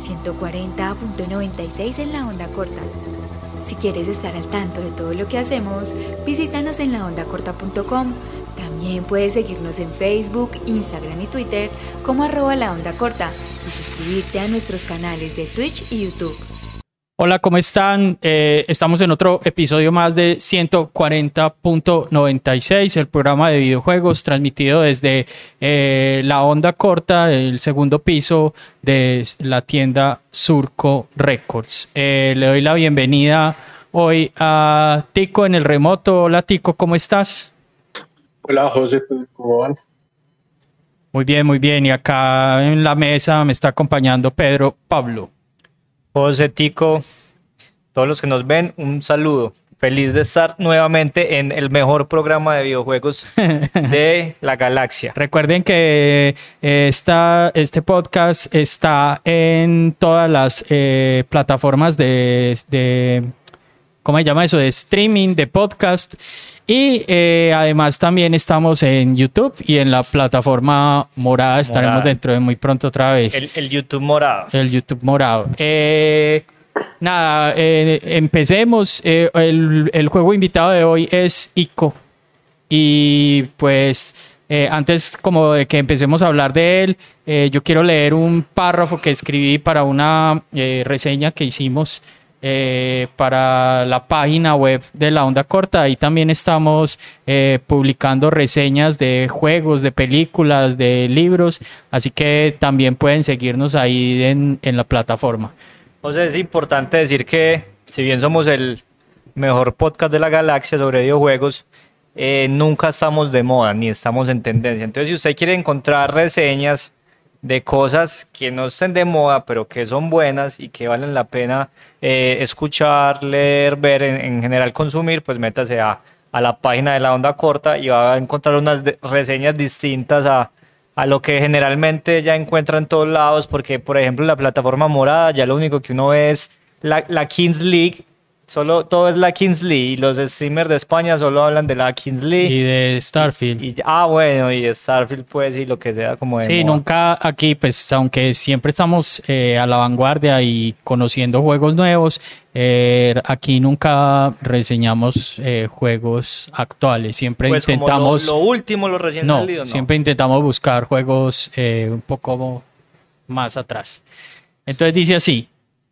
140.96 en la onda corta. Si quieres estar al tanto de todo lo que hacemos, visítanos en laondacorta.com. También puedes seguirnos en Facebook, Instagram y Twitter como arroba la onda corta y suscribirte a nuestros canales de Twitch y YouTube. Hola, ¿cómo están? Eh, estamos en otro episodio más de 140.96, el programa de videojuegos transmitido desde eh, la onda corta, el segundo piso de la tienda Surco Records. Eh, le doy la bienvenida hoy a Tico en el remoto. Hola Tico, ¿cómo estás? Hola José, ¿cómo van? Muy bien, muy bien. Y acá en la mesa me está acompañando Pedro Pablo. José Tico, todos los que nos ven, un saludo. Feliz de estar nuevamente en el mejor programa de videojuegos de la galaxia. Recuerden que eh, este podcast está en todas las eh, plataformas de, de, ¿cómo se llama eso? De streaming, de podcast. Y eh, además también estamos en YouTube y en la plataforma morada. Estaremos dentro de muy pronto otra vez. El, YouTube morado. El YouTube morado. Eh, nada, eh, empecemos. El, el, juego invitado de hoy es ICO. Y pues antes como de que empecemos a hablar de él, yo quiero leer un párrafo que escribí para una reseña que hicimos eh, para la página web de la onda corta. Ahí también estamos eh, publicando reseñas de juegos, de películas, de libros, así que también pueden seguirnos ahí en, la plataforma. José, es importante decir que si bien somos el mejor podcast de la galaxia sobre videojuegos, eh, nunca estamos de moda ni estamos en tendencia. Entonces, si usted quiere encontrar reseñas, de cosas que no estén de moda, pero que son buenas y que valen la pena eh, escuchar, leer, ver, en, general consumir, pues métase a, a, la página de la onda corta y va a encontrar unas reseñas distintas a, a lo que generalmente ya encuentra en todos lados, porque por ejemplo la plataforma morada ya lo único que uno ve es la, la Kings League Solo todo es la Kingsley y los streamers de España solo hablan de la Kingsley. Y de Starfield. ah, bueno, y Starfield pues y lo que sea como de Sí, nunca aquí pues aunque siempre estamos eh, a la vanguardia y conociendo juegos nuevos, eh, aquí nunca reseñamos eh, juegos actuales. Siempre pues intentamos... Como lo, último, lo recién no, salido, no, siempre intentamos buscar juegos un poco más atrás. Entonces dice así,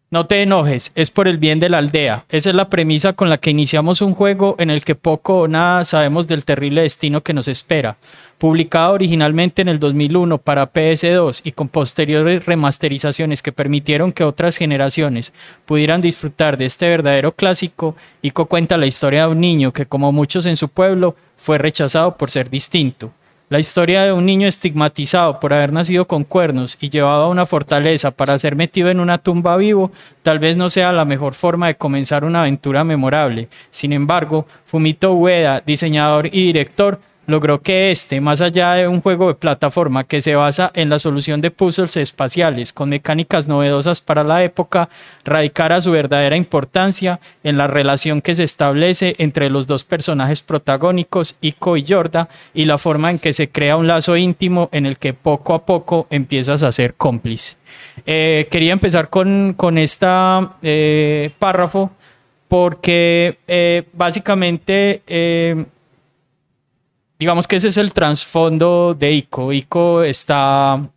no te enojes, es por el bien de la aldea. Esa es la premisa con la que iniciamos un juego en el que poco o nada sabemos del terrible destino que nos espera. Publicado originalmente en el 2001 para PS2 y con posteriores remasterizaciones que permitieron que otras generaciones pudieran disfrutar de este verdadero clásico, Ico cuenta la historia de un niño que, como muchos en su pueblo, fue rechazado por ser distinto. La historia de un niño estigmatizado por haber nacido con cuernos y llevado a una fortaleza para ser metido en una tumba vivo tal vez no sea la mejor forma de comenzar una aventura memorable. Sin embargo, Fumito Ueda, diseñador y director, logró que este, más allá de un juego de plataforma que se basa en la solución de puzzles espaciales con mecánicas novedosas para la época, radicara su verdadera importancia en la relación que se establece entre los dos personajes protagónicos, Iko y Yorda, y la forma en que se crea un lazo íntimo en el que poco a poco empiezas a ser cómplice. Eh, quería empezar con, con este párrafo porque eh, básicamente digamos que ese es el trasfondo de ICO. ICO está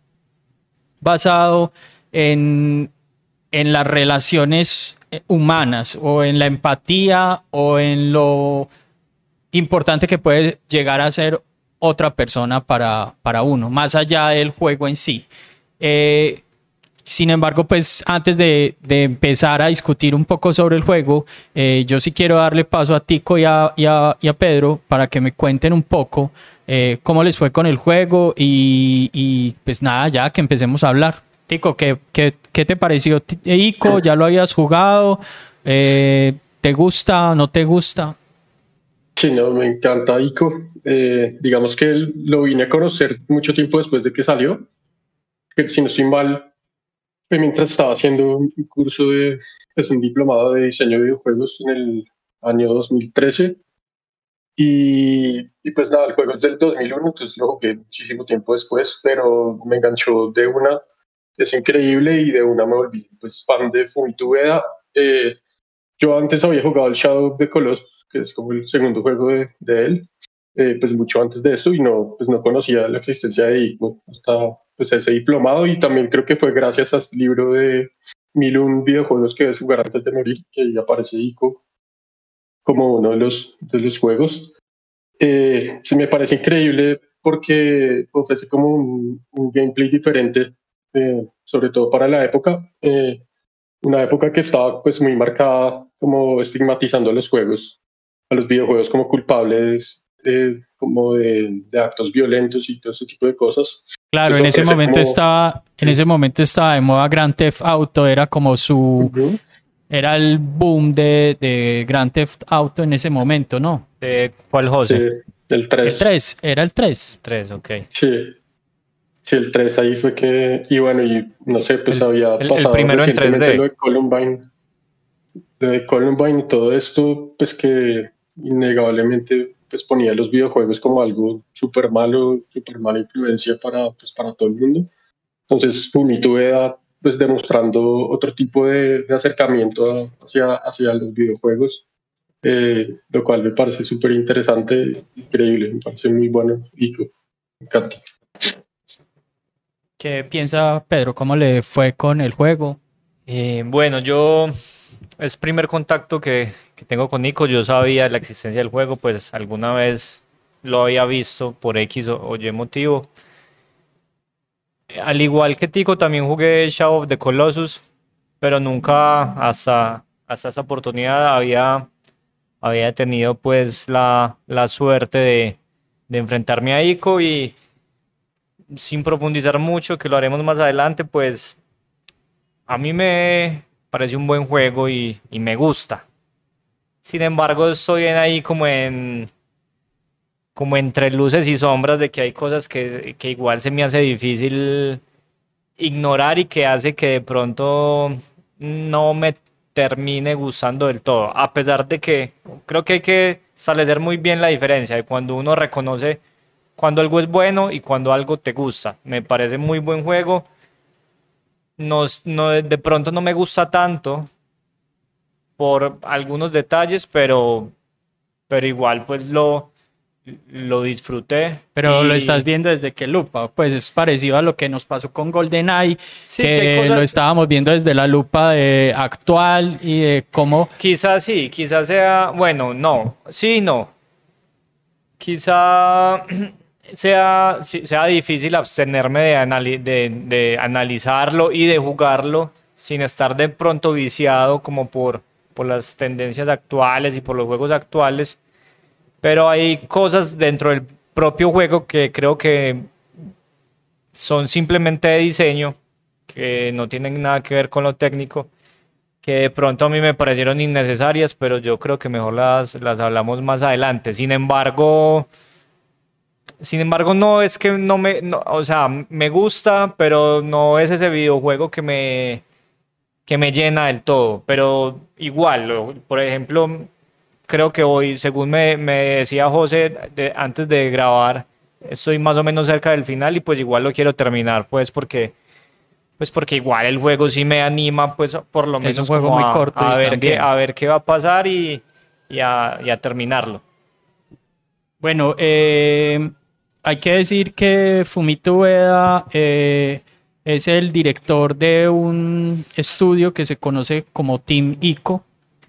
basado en, en las relaciones eh, humanas o en la empatía o en lo importante que puede llegar a ser otra persona para, para uno, más allá del juego en sí. Eh, sin embargo, pues antes de, empezar a discutir un poco sobre el juego, eh, yo sí quiero darle paso a Tico y a, Pedro para que me cuenten un poco eh, cómo les fue con el juego y, pues nada, ya que empecemos a hablar. Tico, ¿qué, te pareció Ico? ¿Ya lo habías jugado? Eh, ¿Te gusta? ¿No te gusta? Sí, no, me encanta Ico. digamos que lo vine a conocer mucho tiempo después de que salió. Que si no estoy mal, mientras estaba haciendo un curso de, pues, un diplomado de diseño de videojuegos en el año 2013. Y, y, pues nada, el juego es del 2001, entonces lo jugué muchísimo tiempo después, pero me enganchó de una. es increíble y de una me volví pues fan de Fumito. Eh, yo antes había jugado el Shadow of the Colossus, que es como el segundo juego de, él, eh, pues mucho antes de esto y no, pues no conocía la existencia de ICO hasta pues ese diplomado y también creo que fue gracias al libro de Mil un videojuegos que debes jugar antes de morir, que ahí aparece ICO como uno de los, de los juegos. Eh, me parece increíble porque ofrece como un, gameplay diferente, eh, sobre todo para la época. Eh, una época que estaba pues muy marcada como estigmatizando a los juegos, a los videojuegos como culpables eh, como de, actos violentos y todo ese tipo de cosas. Claro, en ese momento estaba, en ese momento estaba de moda Grand Theft Auto, era como su, era el boom de, de Grand Theft Auto en ese momento, ¿no? ¿De cuál José? del 3. El 3, era el 3. 3, ok. Sí. Sí, el 3 ahí fue que, y bueno, y no sé, pues había pasado el primero en 3D. lo de Columbine, lo de Columbine y todo esto, pues que innegablemente pues ponía los videojuegos como algo súper malo, súper mala influencia para, pues, para todo el mundo. Entonces, Fumito Eda, pues demostrando otro tipo de, acercamiento hacia, hacia los videojuegos, eh, lo cual me parece súper interesante, increíble, me parece muy bueno y me encanta. ¿Qué piensa Pedro? ¿Cómo le fue con el juego? Eh, bueno, yo es primer contacto que, que, tengo con Nico. Yo sabía la existencia del juego, pues alguna vez lo había visto por X o, Y motivo. Al igual que Tico, también jugué Shadow of the Colossus, pero nunca hasta, hasta esa oportunidad había, había tenido pues la, la suerte de, de enfrentarme a Ico y sin profundizar mucho, que lo haremos más adelante, pues a mí me, parece un buen juego y, me gusta. Sin embargo, estoy ahí como en como entre luces y sombras de que hay cosas que, que, igual se me hace difícil ignorar y que hace que de pronto no me termine gustando del todo. A pesar de que creo que hay que establecer muy bien la diferencia de cuando uno reconoce cuando algo es bueno y cuando algo te gusta. Me parece muy buen juego no, de pronto no me gusta tanto por algunos detalles, pero, pero igual pues lo, lo disfruté. Pero lo estás viendo desde qué lupa, pues es parecido a lo que nos pasó con GoldenEye, sí, que, lo estábamos viendo desde la lupa de actual y de cómo... Quizás sí, quizás sea, bueno, no, sí, no. Quizá sea, sea difícil abstenerme de, de, analizarlo y de jugarlo sin estar de pronto viciado como por, por las tendencias actuales y por los juegos actuales. Pero hay cosas dentro del propio juego que creo que son simplemente de diseño, que no tienen nada que ver con lo técnico, que de pronto a mí me parecieron innecesarias, pero yo creo que mejor las, las hablamos más adelante. Sin embargo, sin embargo, no es que no me, o sea, me gusta, pero no es ese videojuego que me, que me llena del todo. Pero igual, por ejemplo, creo que hoy, según me, me decía José antes de grabar, estoy más o menos cerca del final y pues igual lo quiero terminar, pues porque, pues porque igual el juego sí me anima, pues por lo menos es un juego muy corto a, ver qué, a ver qué va a pasar y, y, a, y a terminarlo. Bueno, eh, hay que decir que Fumito Ueda eh, es el director de un estudio que se conoce como Team ICO.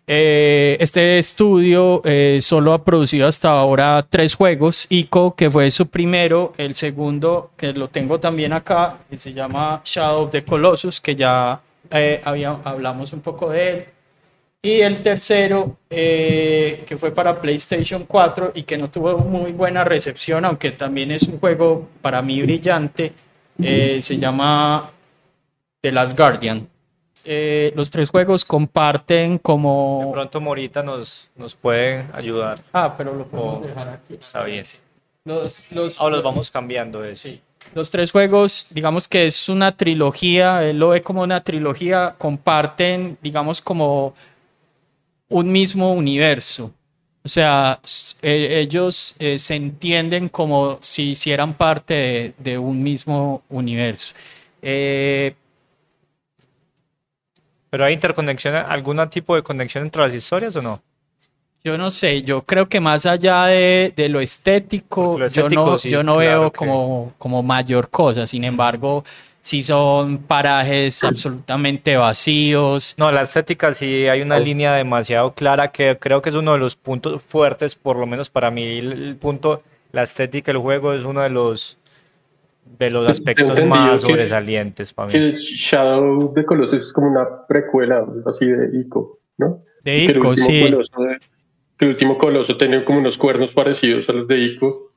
Eh, este estudio solo ha producido hasta ahora tres juegos. ICO, que fue su primero, el segundo, que lo tengo también acá, que se llama Shadow of the Colossus, que ya hablamos un poco de él. Y el tercero, eh, que fue para PlayStation 4 y que no tuvo muy buena recepción, aunque también es un juego para mí brillante, eh, se llama The Last Guardian. Eh, los tres juegos comparten como... De pronto Morita nos, nos puede ayudar. Ah, pero lo podemos dejar aquí. Está bien. Los, los, ah, los vamos cambiando. Sí. Los tres juegos, digamos que es una trilogía, él lo ve como una trilogía, comparten, digamos, como un mismo universo. O sea, eh, ellos eh, se entienden como si hicieran parte de, un mismo universo. Eh, ¿Pero hay interconexión, algún tipo de conexión entre las historias o no? Yo no sé, yo creo que más allá de, de lo estético, yo no, sí yo no claro veo que- como, como mayor cosa. Sin embargo, sí son parajes absolutamente vacíos. No, la estética sí hay una Oh. línea demasiado clara que creo que es uno de los puntos fuertes, por lo menos para mí, el, el punto, la estética del juego es uno de los de los aspectos más que- sobresalientes para mí. Que Shadow the Colossus es como una precuela, así de Ico, ¿no? De que el Ico, último sí. coloso de- que el último coloso tenía como unos cuernos parecidos a los de Ico.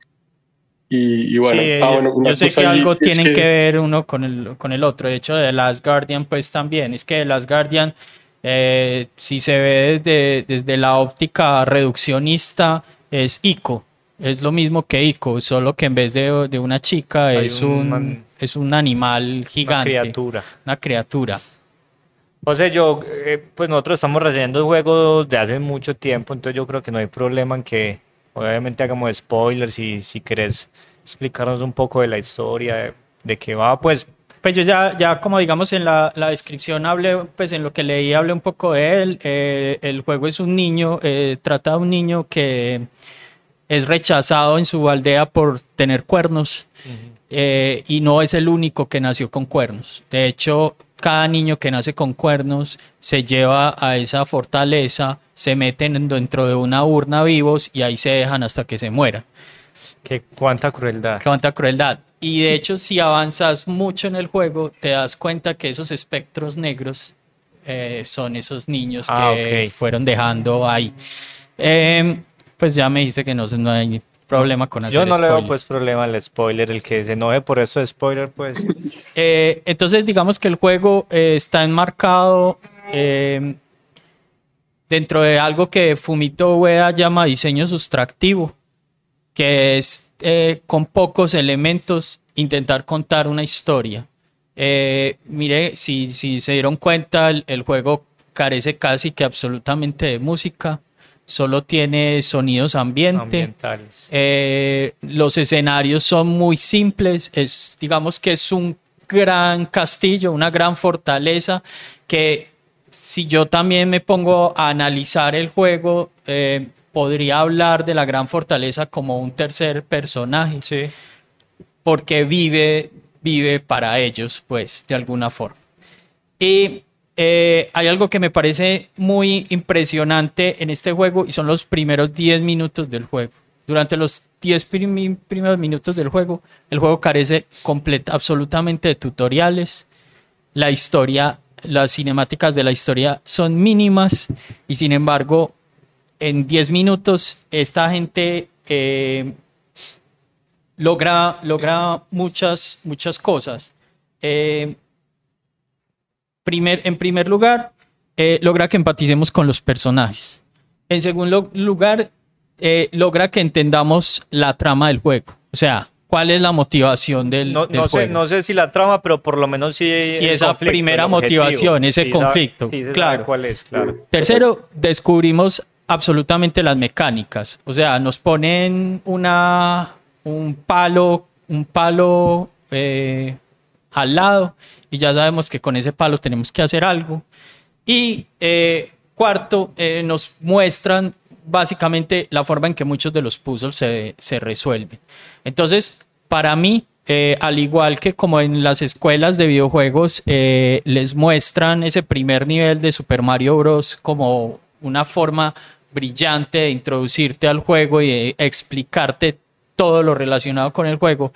Y, y bueno, Sí, ah, bueno, una yo sé cosa que algo tienen que... ver uno con el, con el otro. De hecho, de Last Guardian, pues también. Es que Last Guardian, eh, si se ve desde, desde la óptica reduccionista, es Ico. Es lo mismo que Ico, solo que en vez de, de una chica Hay es un es un animal Una gigante. criatura. Una criatura. O sea, yo, eh, pues nosotros estamos reseñando juegos de hace mucho tiempo, entonces yo creo que no hay problema en que obviamente hagamos spoilers si, si querés explicarnos un poco de la historia, de, de qué va, pues Pues yo ya, ya como digamos en la, la descripción hablé, pues en lo que leí hablé un poco de él. Eh, el juego es un niño, eh, trata de un niño que es rechazado en su aldea por tener cuernos eh, y no es el único que nació con cuernos. De hecho, cada niño que nace con cuernos se lleva a esa fortaleza, se meten dentro de una urna vivos y ahí se dejan hasta que se mueran. que cuánta crueldad. Cuánta crueldad. Y de hecho, si avanzas mucho en el juego, te das cuenta que esos espectros negros eh, son esos niños Ah, que fueron dejando ahí. Em, pues ya me dice que no, no hay problema con hacer Yo no le veo pues problema al spoiler, el que se enoje por eso de spoiler, pues Eh, entonces, digamos que el juego eh, está enmarcado eh, dentro de algo que Fumito Ueda llama diseño sustractivo, que es con pocos elementos intentar contar una historia. Mire, si, si se dieron cuenta, el, el juego carece casi que absolutamente de música, solo tiene sonidos ambiente. ambientales. Eh, los escenarios son muy simples, es, digamos que es un gran castillo, una gran fortaleza que si yo también me pongo a analizar el juego, eh, podría hablar de la gran fortaleza como un tercer personaje, Sí. porque vive, vive para ellos, pues, de alguna forma. Y eh, hay algo que me parece muy impresionante en este juego y son los primeros 10 minutos del juego. Durante los 10 prim- primeros minutos del juego, el juego carece absolutamente de tutoriales. La historia, las cinemáticas de la historia son mínimas y sin embargo, en 10 minutos, esta gente eh, logra, logra muchas, muchas cosas. Eh, primer, en primer lugar, eh, logra que empaticemos con los personajes. En segundo lugar, eh, logra que entendamos la trama del juego. O sea, cuál es la motivación del, No, del no sé, juego. no sé si la trama, pero por lo menos sí. El esa conflicto, primera motivación, ese Sí, conflicto, sí, claro. cuál es, claro. Tercero, descubrimos absolutamente las mecánicas. O sea, nos ponen una, un palo, un palo eh, al lado y ya sabemos que con ese palo tenemos que hacer algo. Y eh, cuarto, eh, nos muestran básicamente la forma en que muchos de los puzzles se, se resuelven. Entonces, para mí, eh, al igual que como en las escuelas de videojuegos, eh, les muestran ese primer nivel de Super Mario Bros. como una forma brillante de introducirte al juego y explicarte todo lo relacionado con el juego.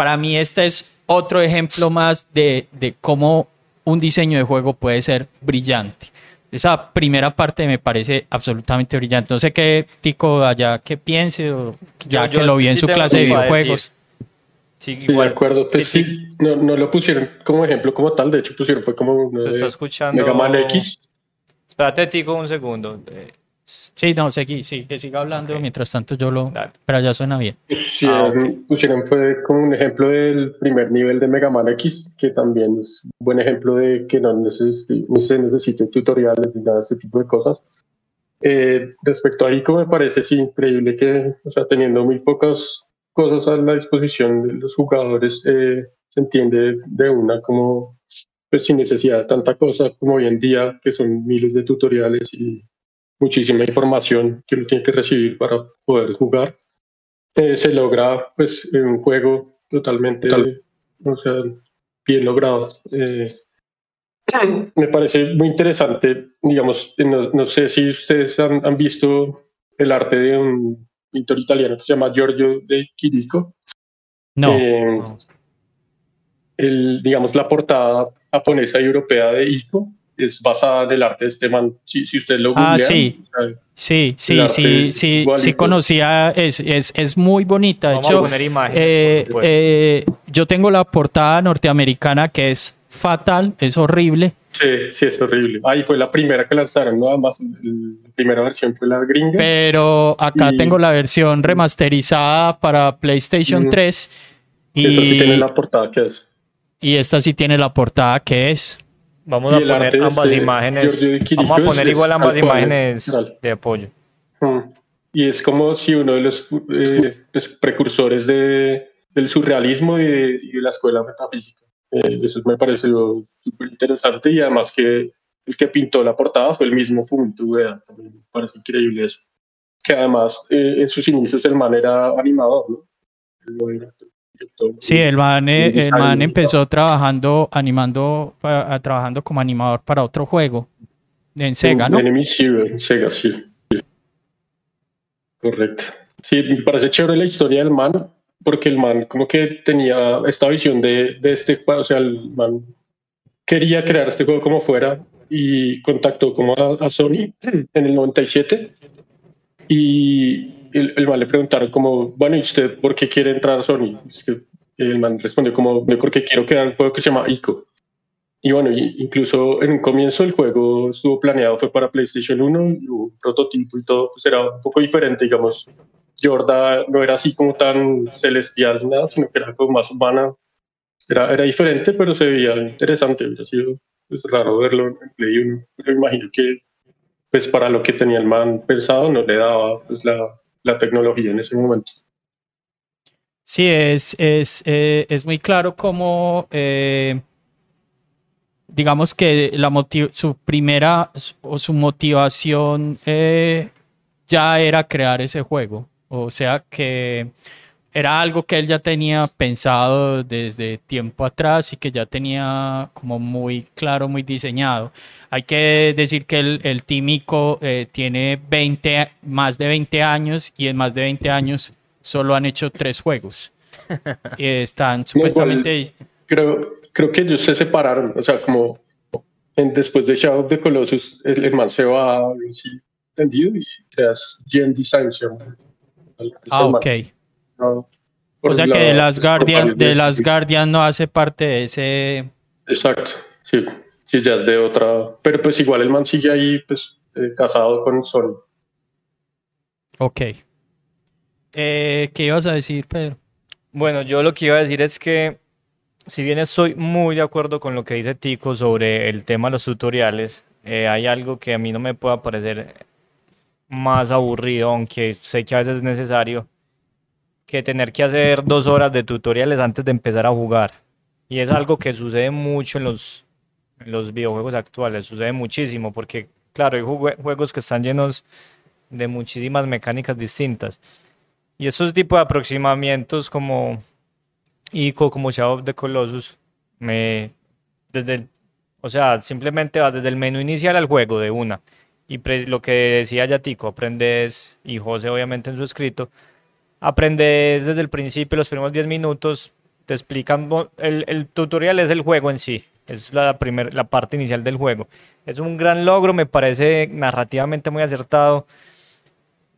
Para mí este es otro ejemplo más de, de cómo un diseño de juego puede ser brillante. Esa primera parte me parece absolutamente brillante. No sé qué Tico allá que piense o ya Yo- que yo lo vi en sí su clase de videojuegos. Sí, Sí, de igual. acuerdo. Pues Sí, sí, no, no lo pusieron como ejemplo como tal, de hecho pusieron fue como Se está escuchando. Mega Man X. Espérate, Tico, un segundo. Eh, Sí, no, seguí, sí, que siga hablando. Ok. Mientras tanto yo lo... Dale. Pero ya suena bien. Pusieron, Ah, pusieron fue como un ejemplo del primer nivel de Mega Man X, que también es un buen ejemplo de que no, necesi- no se necesite tutoriales ni nada de ese tipo de cosas. Eh, respecto a ICO, me parece sí, increíble que, o sea, teniendo muy pocas cosas a la disposición de los jugadores, eh, se entiende de una como pues sin necesidad de tanta cosa como hoy en día, que son miles de tutoriales y muchísima información que uno tiene que recibir para poder jugar, eh, se logra pues un juego totalmente, o sea, bien logrado. Eh, me parece muy interesante, digamos, no, sé si ustedes han, han, visto el arte de un pintor italiano que se llama Giorgio de Chirico. No. Eh, el, digamos, la portada japonesa y europea de Ico es basada en el arte de este man. Si, si usted lo Ah, sí. sí, sí, sí, sí, sí conocía, es, es, es muy bonita. Vamos a poner imágenes, eh, eh, yo tengo la portada norteamericana que es fatal, es horrible. Sí, sí, es horrible. Ahí fue la primera que lanzaron, nada más. La primera versión fue la gringa. Pero acá tengo la versión remasterizada para PlayStation 3. Y esta sí tiene la portada que es. Y esta sí tiene la portada que es. Vamos a poner ambas imágenes. Vamos a poner igual ambas imágenes de apoyo. Y es como si uno de los eh, pues, precursores de, del surrealismo y de, la escuela metafísica. Eh, eso me pareció súper interesante y además que el que pintó la portada fue el mismo Fumito También me parece increíble eso. Que además eh, en sus inicios el man era animador, ¿no? Sí, el man, eh, el man empezó trabajando, animando, trabajando como animador para otro juego en Sega, ¿no? Enemy Zero, en Sega, sí. Correcto. Sí, me parece chévere la historia del man, porque el man como que tenía esta visión de, de este o sea, el man quería crear este juego como fuera y contactó como a, a Sony en el 97 y el, el, man le preguntaron como, bueno, ¿y usted por qué quiere entrar a Sony? Es que el man respondió como, porque quiero crear un juego que se llama ICO. Y bueno, incluso en un comienzo el juego estuvo planeado, fue para PlayStation 1, y un prototipo y todo, pues era un poco diferente, digamos. Jorda no era así como tan celestial nada, sino que era como más humana. Era, era diferente, pero se veía interesante. Hubiera sido pues, raro verlo en Play 1. Pero imagino que pues para lo que tenía el man pensado no le daba pues, la, la tecnología en ese momento. Sí, es, es, eh, es muy claro cómo, eh, digamos que la su primera o su motivación eh, ya era crear ese juego. O sea que era algo que él ya tenía pensado desde tiempo atrás y que ya tenía como muy claro, muy diseñado. Hay que decir que el, el tímico eh, tiene 20, más de 20 años y en más de 20 años solo han hecho tres juegos. y están supuestamente... creo, creo que ellos se separaron, o sea, como después de Shadow of the Colossus, el, man se va así entendido y creas Gen Design. Ah, ok o sea que de las Guardian, de las Guardian no hace parte de ese. Exacto, sí, sí, ya es de otra. Pero pues igual el man sigue ahí, pues, eh, casado con Sony. Ok. Eh, ¿Qué ibas a decir, Pedro? Bueno, yo lo que iba a decir es que, si bien estoy muy de acuerdo con lo que dice Tico sobre el tema de los tutoriales, eh, hay algo que a mí no me puede parecer más aburrido, aunque sé que a veces es necesario que tener que hacer dos horas de tutoriales antes de empezar a jugar. Y es algo que sucede mucho en los, los videojuegos actuales, sucede muchísimo, porque claro, hay juegos que están llenos de muchísimas mecánicas distintas. Y esos tipos de aproximamientos como ICO, como Shadow of the Colossus, me, desde o sea, simplemente vas desde el menú inicial al juego de una. Y lo que decía Yatico, aprendes, y José obviamente en su escrito, aprendes desde el principio, los primeros 10 minutos, te explican, el, tutorial es el juego en sí, es la, primer, la parte inicial del juego. Es un gran logro, me parece narrativamente muy acertado,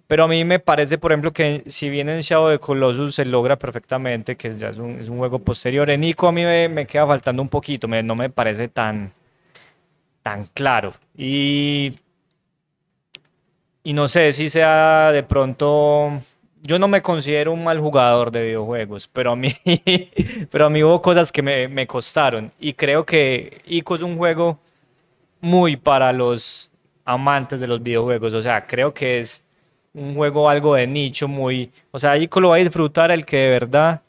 pero a mí me parece, por ejemplo, que si bien en Shadow de Colossus se logra perfectamente, que ya es un, juego posterior, en Ico a mí me, me queda faltando un poquito, no me parece tan, tan claro. Y, y no sé si sea de pronto yo no me considero un mal jugador de videojuegos, pero a mí, pero a mí hubo cosas que me, costaron. Y creo que ICO es un juego muy para los amantes de los videojuegos. O sea, creo que es un juego algo de nicho, muy... O sea, ICO lo va a disfrutar el que de verdad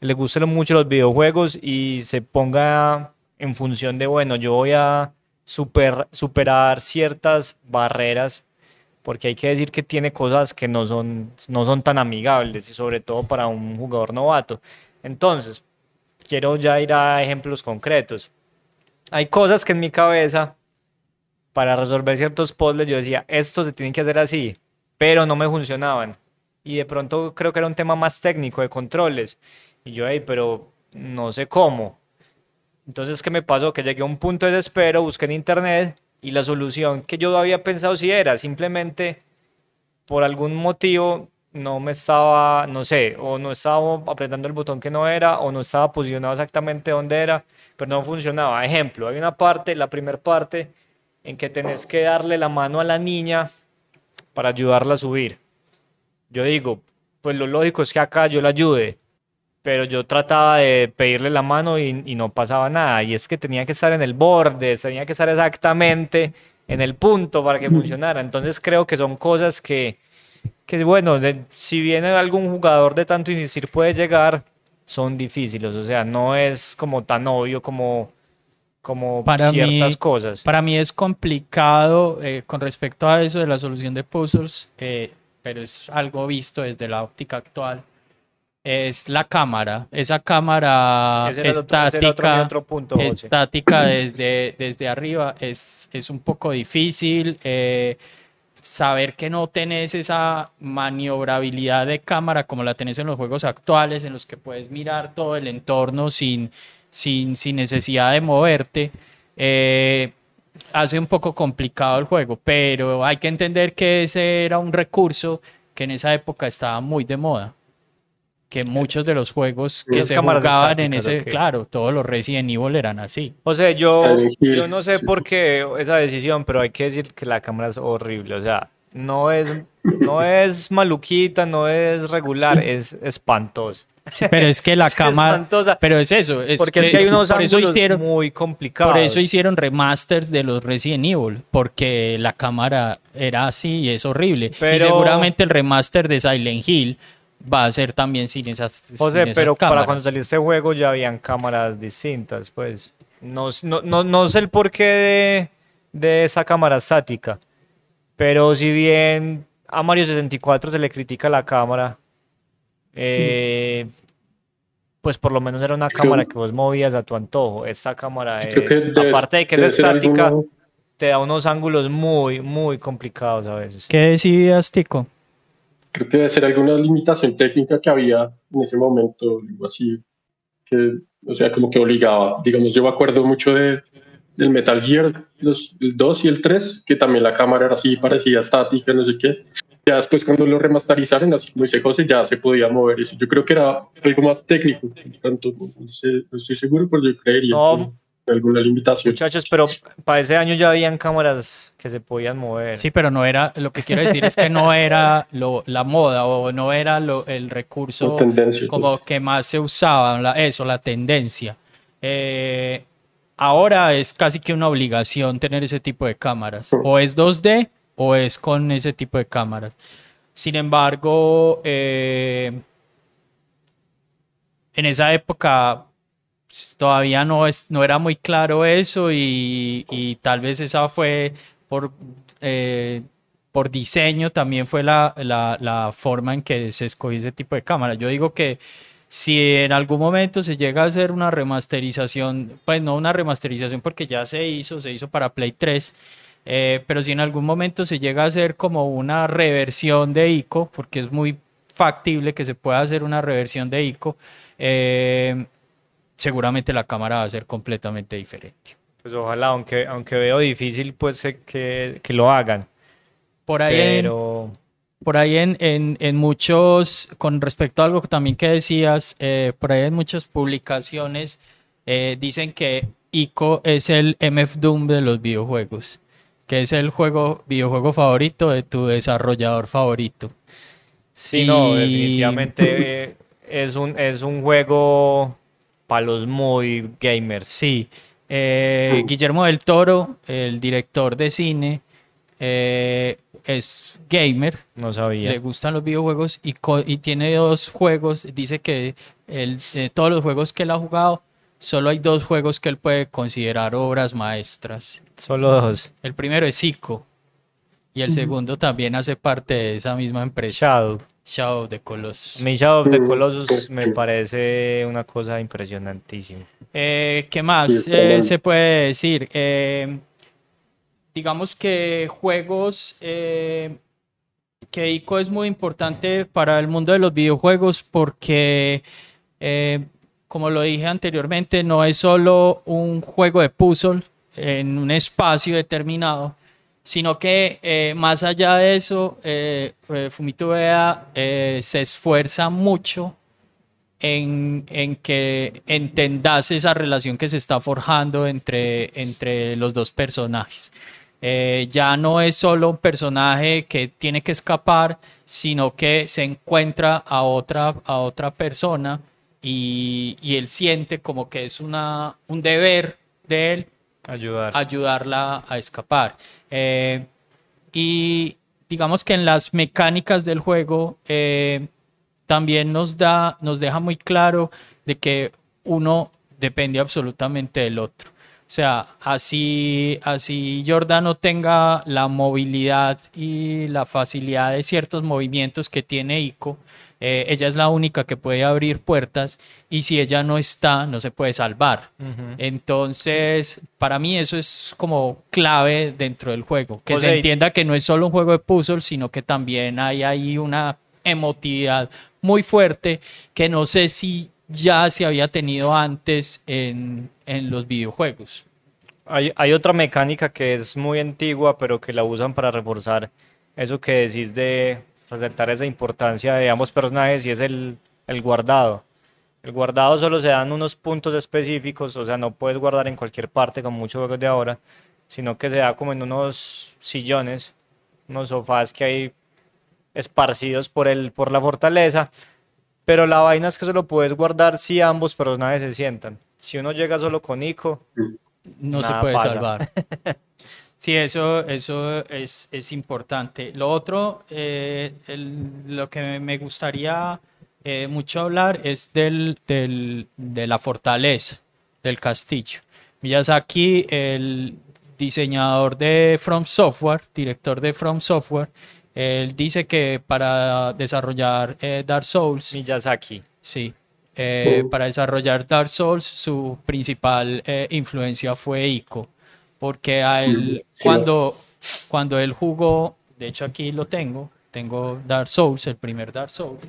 le gusten mucho los videojuegos y se ponga en función de, bueno, yo voy a super, superar ciertas barreras, porque hay que decir que tiene cosas que no son, no son tan amigables y sobre todo para un jugador novato. Entonces, quiero ya ir a ejemplos concretos. Hay cosas que en mi cabeza, para resolver ciertos puzzles, yo decía, esto se tiene que hacer así, pero no me funcionaban. Y de pronto creo que era un tema más técnico, de controles. Y yo, hey, pero no sé cómo. Entonces, ¿qué me pasó? Que llegué a un punto de desespero, busqué en internet y la solución que yo había pensado si era simplemente por algún motivo no me estaba, no sé, o no estaba apretando el botón que no era, o no estaba posicionado exactamente donde era, pero no funcionaba. Ejemplo, hay una parte, la primera parte, en que tenés que darle la mano a la niña para ayudarla a subir. Yo digo, pues lo lógico es que acá yo la ayude, pero yo trataba de pedirle la mano y, y, no pasaba nada. Y es que tenía que estar en el borde, tenía que estar exactamente en el punto para que funcionara. Entonces creo que son cosas que, que bueno, de, si viene algún jugador de tanto insistir puede llegar, son difíciles. O sea, no es como tan obvio como, como para ciertas mí, cosas. Para mí es complicado eh, con respecto a eso de la solución de puzzles, eh, pero es algo visto desde la óptica actual es la cámara, esa cámara estática, otro- otro punto, estática desde, desde arriba es, es un poco difícil. eh, saber que no tenés esa maniobrabilidad de cámara como la tenés en los juegos actuales, en los que puedes mirar todo el entorno sin, sin, sin necesidad de moverte. eh, hace un poco complicado el juego, pero hay que entender que ese era un recurso que en esa época estaba muy de moda. Que muchos de los juegos que se jugaban en ese, ok. claro, todos los Resident Evil eran así. O sea, yo, yo no sé por qué esa decisión, pero hay que decir que la cámara es horrible. O sea, no es, no es maluquita, no es regular, es espantosa. Pero es que la cámara, espantosa. pero es eso, es Porque es que hay unos por eso ángulos hicieron, muy complicados. por eso hicieron remasters de los Resident Evil, porque la cámara era así y es horrible. Y Pero- seguramente el remaster de Silent Hill va a ser también sin esas, O sin sea, esas pero para cámaras. cuando salió este juego ya habían cámaras distintas, pues. No, no, no, no sé el porqué de, de esa cámara estática, pero si bien a Mario 64 se le critica la cámara, eh, pues por lo menos era una Creo- cámara que vos movías a tu antojo. Esta cámara es, aparte de que es estática, te da unos ángulos muy, muy complicados a veces. ¿Qué decías, Tico? Creo que debe ser alguna limitación técnica que había en ese momento, algo así, que, o sea, como que obligaba. Digamos, yo me acuerdo mucho de, del Metal Gear, los, el 2 y el 3, que también la cámara era así, parecía estática, no sé qué. Ya después cuando lo remasterizaron, así como dice José, ya se podía mover eso. Yo creo que era algo más técnico, tanto, no, sé, no estoy seguro, pero yo creería No. Alguna limitación. Muchachos, pero para ese año ya habían cámaras que se podían mover. Sí, pero no era, lo que quiero decir es que no era lo, la moda o no era lo, el recurso como que más se usaba, la- eso, la tendencia. Eh, ahora es casi que una obligación tener ese tipo de cámaras. O es 2D o es con ese tipo de cámaras. Sin embargo, eh, en esa época todavía no, es, no era muy claro eso y, y tal vez esa fue por, eh, por diseño, también fue la, la, la forma en que se escogió ese tipo de cámara. Yo digo que si en algún momento se llega a hacer una remasterización, pues no una remasterización porque ya se hizo, se hizo para Play 3, eh, pero si en algún momento se llega a hacer como una reversión de ICO, porque es muy factible que se pueda hacer una reversión de ICO, eh, seguramente la cámara va a ser completamente diferente. Pues ojalá, aunque, aunque veo difícil pues eh, que, que lo hagan. Por ahí, en- Pero por ahí en, en- en muchos, con respecto a algo que también que decías, eh, por ahí en muchas publicaciones eh, dicen que ICO es el MF Doom de los videojuegos, que es el juego, videojuego favorito de tu desarrollador favorito. sí, no, definitivamente es un, es un juego para los muy gamers. Sí, eh, Guillermo del Toro, el director de cine, eh, es gamer, No sabía. le gustan los videojuegos y, tiene dos juegos. Dice que el, eh, todos los juegos que él ha jugado solo hay dos juegos que él puede considerar obras maestras. Solo dos. El primero es Ico y el segundo también hace parte de esa misma empresa, Shadow. Shadow of the Colossus. Mi Shadow of the Colossus me parece una cosa impresionantísima. Eh, ¿Qué más eh, se puede decir? Eh, digamos que juegos eh, que ICO es muy importante para el mundo de los videojuegos porque, eh, como lo dije anteriormente, no es solo un juego de puzzle en un espacio determinado, sino que eh, más allá de eso, eh, eh, Fumito eh, se esfuerza mucho en, en que entendas esa relación que se está forjando entre, entre los dos personajes. Ya no es solo un personaje que tiene que escapar, sino que se encuentra a otra, a otra persona y, y él siente como que es una, un deber de él Ayudar. ayudarla a escapar. Eh, y digamos que en las mecánicas del juego eh, también nos da, nos deja muy claro de que uno depende absolutamente del otro. O sea, así, así tenga la movilidad y la facilidad de ciertos movimientos que tiene Ico, eh, ella es la única que puede abrir puertas y si ella no está, no se puede salvar. Entonces, para mí eso es como clave dentro del juego, que O se sea, entienda que no es solo un juego de puzzle, sino que también hay ahí una emotividad muy fuerte que no sé si ya se había tenido antes en, en los videojuegos. Hay, hay otra mecánica que es muy antigua, pero que la usan para reforzar eso que decís de resaltar esa importancia de ambos personajes y es el, el guardado. El guardado solo se dan unos puntos específicos, o sea, no puedes guardar en cualquier parte como muchos juegos de ahora, sino que se da como en unos sillones, unos sofás que hay esparcidos por, el, por la fortaleza. Pero la vaina es que solo puedes guardar si ambos personajes se sientan. Si uno llega solo con Ico, No se puede pasa. salvar. Sí, eso, eso es, es importante. Lo otro, eh, el- lo que me gustaría eh, mucho hablar es del, del- de la fortaleza, del castillo. Miyazaki, el diseñador de From Software, director de From Software, él dice que para desarrollar eh, Dark Souls, Miyazaki. Sí. Para desarrollar Dark Souls, su principal influencia fue Ico. Porque a él, cuando, cuando él jugó, de hecho aquí lo tengo, tengo Dark Souls, el primer Dark Souls,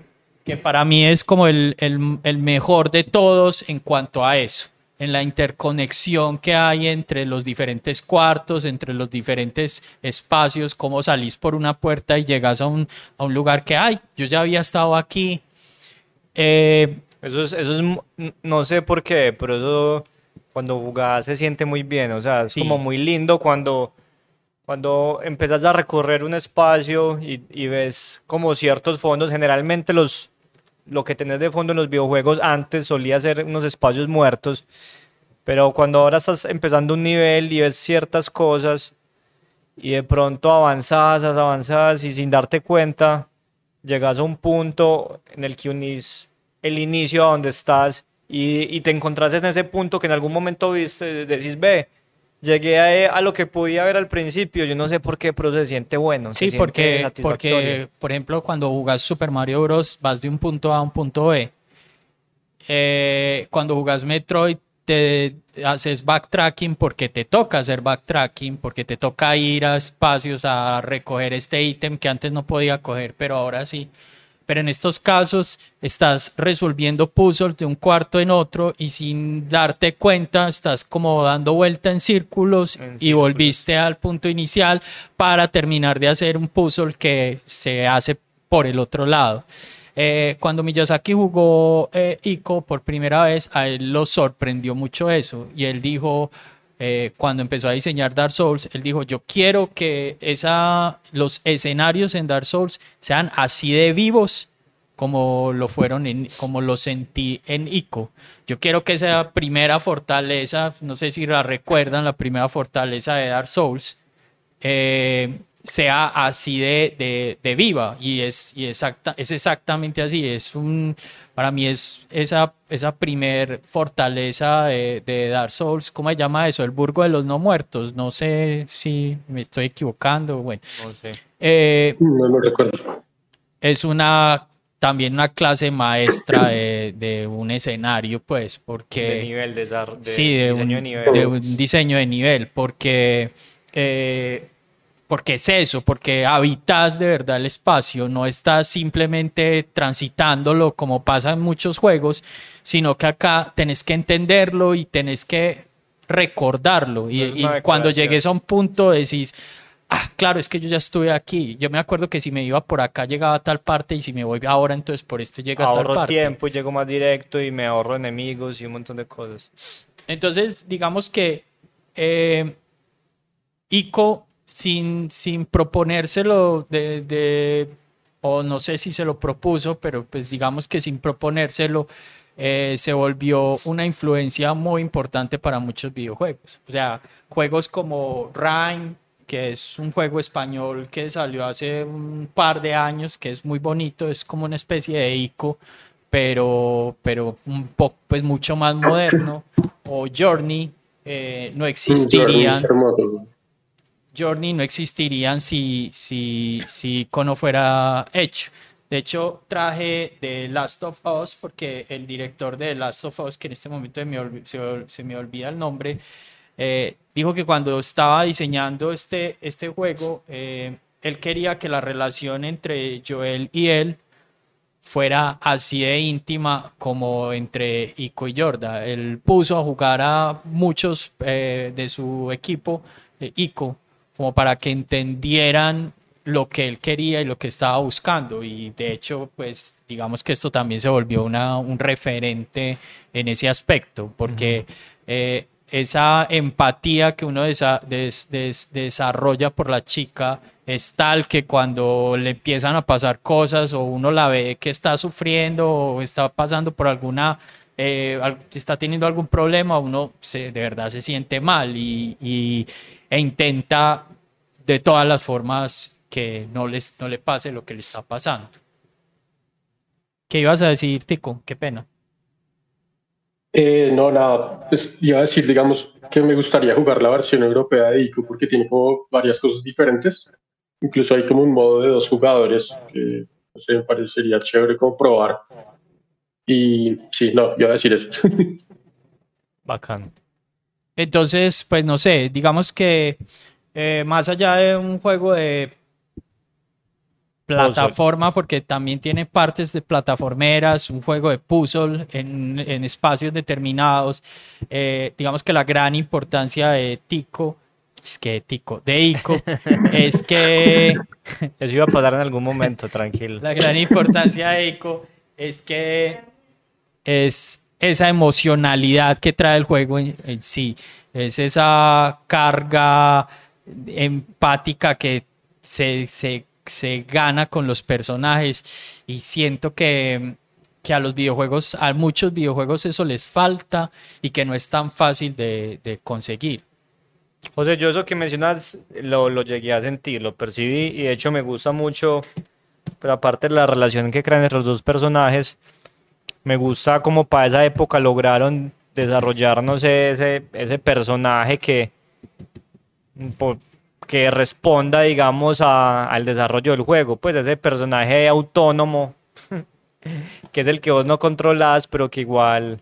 que para mí es como el, el- el mejor de todos en cuanto a eso, en la interconexión que hay entre los diferentes cuartos, entre los diferentes espacios, cómo salís por una puerta y llegas a un, a un lugar que, ay, yo ya había estado aquí. Eh, Eso es, eso es, no sé por qué, pero eso cuando jugás se siente muy bien, o sea, es Sí. como muy lindo cuando, cuando empezás a recorrer un espacio y, y ves como ciertos fondos, generalmente los, lo que tenés de fondo en los videojuegos antes solía ser unos espacios muertos, pero cuando ahora estás empezando un nivel y ves ciertas cosas y de pronto avanzas, avanzas y sin darte cuenta llegas a un punto en el que unís el inicio a donde estás y, y te encontrás en ese punto que en algún momento viste, decís, ve, llegué a, a lo que podía ver al principio, yo no sé por qué, pero se siente bueno. se Sí, siente porque, porque, por ejemplo, cuando jugás Super Mario Bros. vas de un punto A a un punto B. Eh, cuando jugás Metroid, te haces backtracking porque te toca hacer backtracking, porque te toca ir a espacios a recoger este ítem que antes no podía coger, pero ahora sí. Pero en estos casos estás resolviendo puzzles de un cuarto en otro y sin darte cuenta estás como dando vuelta en círculos En y círculos. volviste al punto inicial para terminar de hacer un puzzle que se hace por el otro lado. Eh, cuando Miyazaki jugó eh, Ico por primera vez, a él lo sorprendió mucho eso. Y él dijo, eh, cuando empezó a diseñar Dark Souls, él dijo, yo quiero que esa, los escenarios en Dark Souls sean así de vivos como lo fueron, en, como lo sentí en Ico. Yo quiero que esa primera fortaleza, no sé si la recuerdan, la primera fortaleza de Dark Souls, eh, sea así de, de, viva y es, y exacta, es exactamente así. Es un, para mí es esa, esa primer fortaleza de, de, Dark Souls, ¿cómo se llama eso? El Burgo de los No Muertos. No sé si me estoy equivocando. Bueno, no, sé. Eh, no lo recuerdo. Es una también una clase maestra de, de, un escenario, pues, porque... De nivel, de, de sí, de diseño un, de nivel. De un diseño de nivel, porque eh, porque es eso, porque habitas de verdad el espacio, no estás simplemente transitándolo como pasa en muchos juegos, sino que acá tenés que entenderlo y tenés que recordarlo. Y, cuando llegues a un punto decís, ah, claro, es que yo ya estuve aquí. Yo me acuerdo que si me iba por acá llegaba a tal parte y si me voy ahora, entonces por esto llega a tal parte. Ahorro tiempo y llego más directo y me ahorro enemigos y un montón de cosas. Entonces, digamos que eh, Ico sin, sin proponérselo de, o no sé si se lo propuso, pero pues digamos que sin proponérselo, eh, se volvió una influencia muy importante para muchos videojuegos. O sea, juegos como Rhyme, que es un juego español que salió hace un par de años, que es muy bonito, es como una especie de ICO, pero, pero un poco, pues mucho más moderno, o Journey, eh, no existirían. Journey no existirían si, si, si Ico no fuera hecho. De hecho, traje de Last of Us porque el director de Last of Us, que en este momento se me, olvida el nombre, eh, dijo que cuando estaba diseñando este, este juego, eh, él quería que la relación entre Joel y él fuera así de íntima como entre Ico y Jorda. Él puso a jugar a muchos eh, de su equipo, Ico, como para que entendieran lo que él quería y lo que estaba buscando. Y de hecho, pues digamos que esto también se volvió una, un referente en ese aspecto, porque eh, esa empatía que uno desarrolla por la chica es tal que cuando le empiezan a pasar cosas o uno la ve que está sufriendo o está pasando por alguna eh, está teniendo algún problema, uno se, de verdad se siente mal y, y, e intenta de todas las formas que no, les, no le pase lo que le está pasando. ¿Qué ibas a decir, Tico? Qué pena. Eh, no, nada, pues iba a decir, digamos, que me gustaría jugar la versión europea de ICO porque tiene como varias cosas diferentes. Incluso hay como un modo de dos jugadores que no sé, me parecería chévere como probar. Y sí, no, iba a decir eso. Bacán. Entonces, pues no sé, digamos que eh, más allá de un juego de plataforma, porque también tiene partes de plataformeras, un juego de puzzle en, espacios determinados. Eh, digamos que la gran importancia de Tico, es que Tico, de Ico, es que... Eso iba a pasar en algún momento, tranquilo. La gran importancia de Ico es que es esa emocionalidad que trae el juego en, sí, es esa carga empática que se, se, se, gana con los personajes. Y siento que, que, a los videojuegos, a muchos videojuegos eso les falta y que no es tan fácil de, de conseguir. José, yo eso que mencionas lo, lo, llegué a sentir, lo percibí y de hecho me gusta mucho, pero aparte de la relación que crean entre los dos personajes, me gusta como para esa época lograron desarrollarnos ese, ese personaje que, que responda, digamos, al desarrollo del juego. Pues ese personaje autónomo, que es el que vos no controlas, pero que igual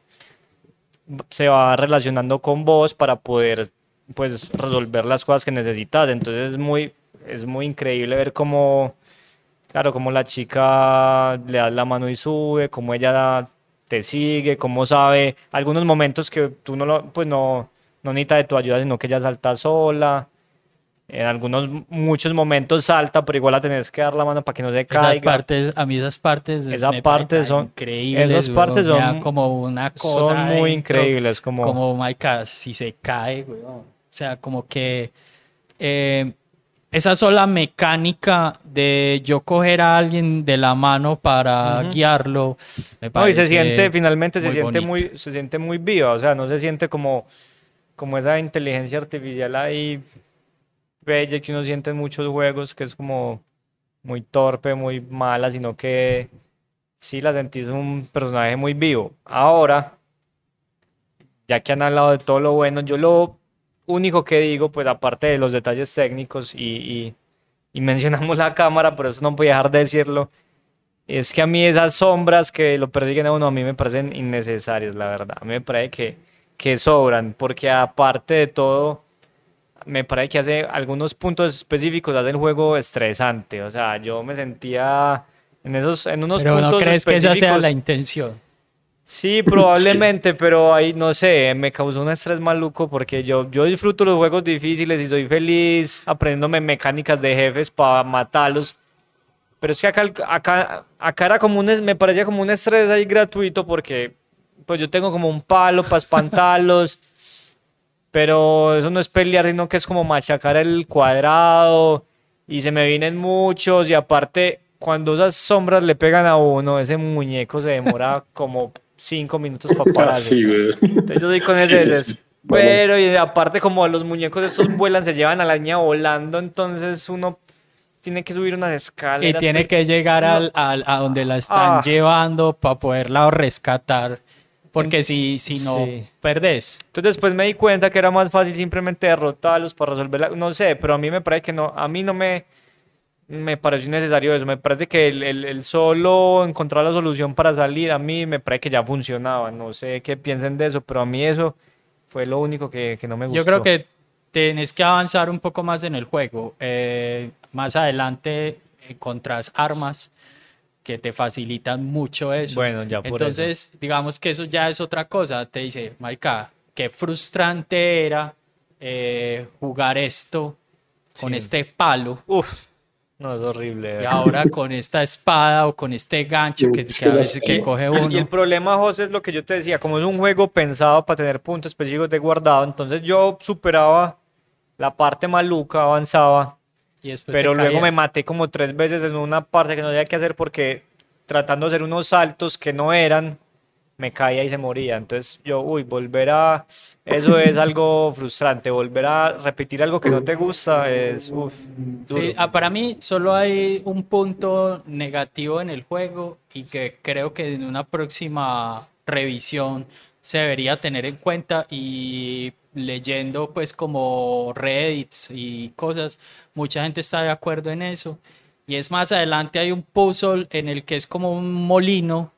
se va relacionando con vos para poder pues resolver las cosas que necesitas. Entonces es muy, es muy increíble ver cómo, claro, cómo la chica le da la mano y sube, cómo ella te sigue, cómo sabe algunos momentos que tú no lo, pues no, no necesita de tu ayuda, sino que ella salta sola. En algunos, muchos momentos salta, pero igual la tenés que dar la mano para que no se caiga. Esas partes, a mí esas partes, esas partes son increíbles. Esas partes son como una cosa. Son muy increíbles, como. Como, Maika, si se cae, O sea, como que. Eh, esa sola mecánica de yo coger a alguien de la mano para guiarlo. Me y se siente, finalmente se siente muy, se siente muy viva, o sea, no se siente como, como esa inteligencia artificial ahí bella que uno siente en muchos juegos, que es como muy torpe, muy mala, sino que sí la sentís un personaje muy vivo. Ahora, ya que han hablado de todo lo bueno, yo lo único que digo, pues aparte de los detalles técnicos y, y, y mencionamos la cámara, pero eso no voy a dejar de decirlo, es que a mí esas sombras que lo persiguen a uno a mí me parecen innecesarias, la verdad. A mí me parece que, que sobran, porque aparte de todo, me parece que hace algunos puntos específicos hace el juego estresante. O sea, yo me sentía en esos, en unos Pero puntos no crees que esa sea específicos- la intención. Sí, probablemente, pero ahí no sé, me causó un estrés maluco porque yo, yo disfruto los juegos difíciles y soy feliz aprendiéndome mecánicas de jefes para matarlos. Pero es que acá, acá, acá era como un, me parecía como un estrés ahí gratuito porque pues yo tengo como un palo para espantarlos. Pero eso no es pelear, sino que es como machacar el cuadrado y se me vienen muchos y aparte cuando esas sombras le pegan a uno, ese muñeco se demora como cinco minutos para pararse. Así, güey. Entonces yo doy con Sí, ese sí, sí. desespero y aparte como los muñecos estos vuelan, se llevan a la niña volando, entonces uno tiene que subir unas Y escaleras. tiene porque- que llegar al, al- a donde la están Ah. llevando para poderla rescatar. Porque si, si no, Sí. perdés. Entonces después me di cuenta que era más fácil simplemente derrotarlos para resolverla. No sé, pero a mí me parece que no, a mí no me, me pareció innecesario eso. Me parece que el, el- el solo encontrar la solución para salir, a mí me parece que ya funcionaba. No sé qué piensen de eso, pero a mí eso fue lo único que, que no me gustó. Yo creo que tenés que avanzar un poco más en el juego. Eh, más adelante encontrás armas que te facilitan mucho eso. Bueno, ya por Entonces, digamos que eso ya es otra cosa. Te dice, marica, qué frustrante era eh, jugar esto con Sí. este palo Uf, no, es horrible. y ahora con esta espada o con este gancho que, que a veces que coge uno. Y el problema, José, es lo que yo te decía, como es un juego pensado para tener puntos específicos de guardado, entonces yo superaba la parte maluca, avanzaba, y pero luego me caías. maté como tres veces en una parte que no sabía qué hacer porque tratando de hacer unos saltos que no eran, me caía y se moría. Entonces yo, uy, volver a... Eso es algo frustrante, volver a repetir algo que no te gusta es... Uf, duro. Sí, ah, para mí solo hay un punto negativo en el juego y que creo que en una próxima revisión se debería tener en cuenta y leyendo pues como Reddits y cosas, mucha gente está de acuerdo en eso. Y es más adelante hay un puzzle en el que es como un molino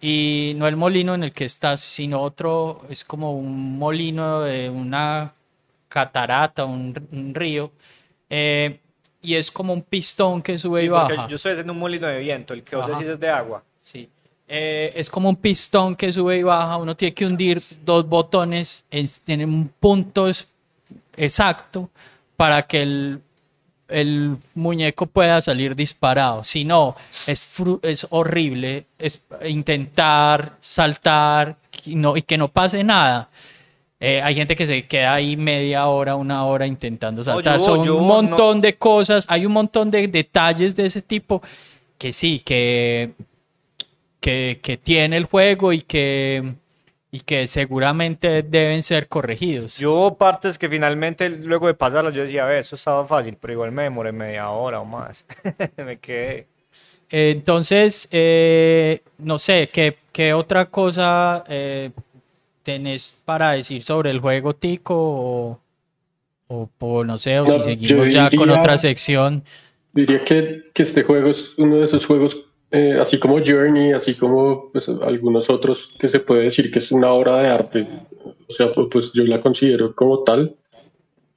y no el molino en el que estás, sino otro, es como un molino de una catarata, un, un río, eh, y es como un pistón que sube Sí, y baja. yo estoy en un molino de viento, el que vos Ajá. decís es de agua. Sí. Eh, es como un pistón que sube y baja. Uno tiene que hundir dos botones en, en un punto es- exacto para que el, el muñeco pueda salir disparado. Si no, es, es horrible es intentar saltar y, no, y que no pase nada. Eh, hay gente que se queda ahí media hora, una hora intentando saltar. yo- Son yo un no- montón de cosas, hay un montón de detalles de ese tipo que sí, que, que, que tiene el juego y que, y que seguramente deben ser corregidos. Yo hubo partes que finalmente, luego de pasarlas, yo decía, a ver, eso estaba fácil, pero igual me demoré media hora o más. me quedé. Entonces, eh, no sé, ¿qué, qué otra cosa eh, tenés para decir sobre el juego, Tico? O, o, o no sé, o si seguimos ya con diría- otra sección. Diría que, que este juego es uno de esos juegos, eh, así como Journey, así como pues, algunos otros, que se puede decir que es una obra de arte. O sea, pues, pues, yo la considero como tal.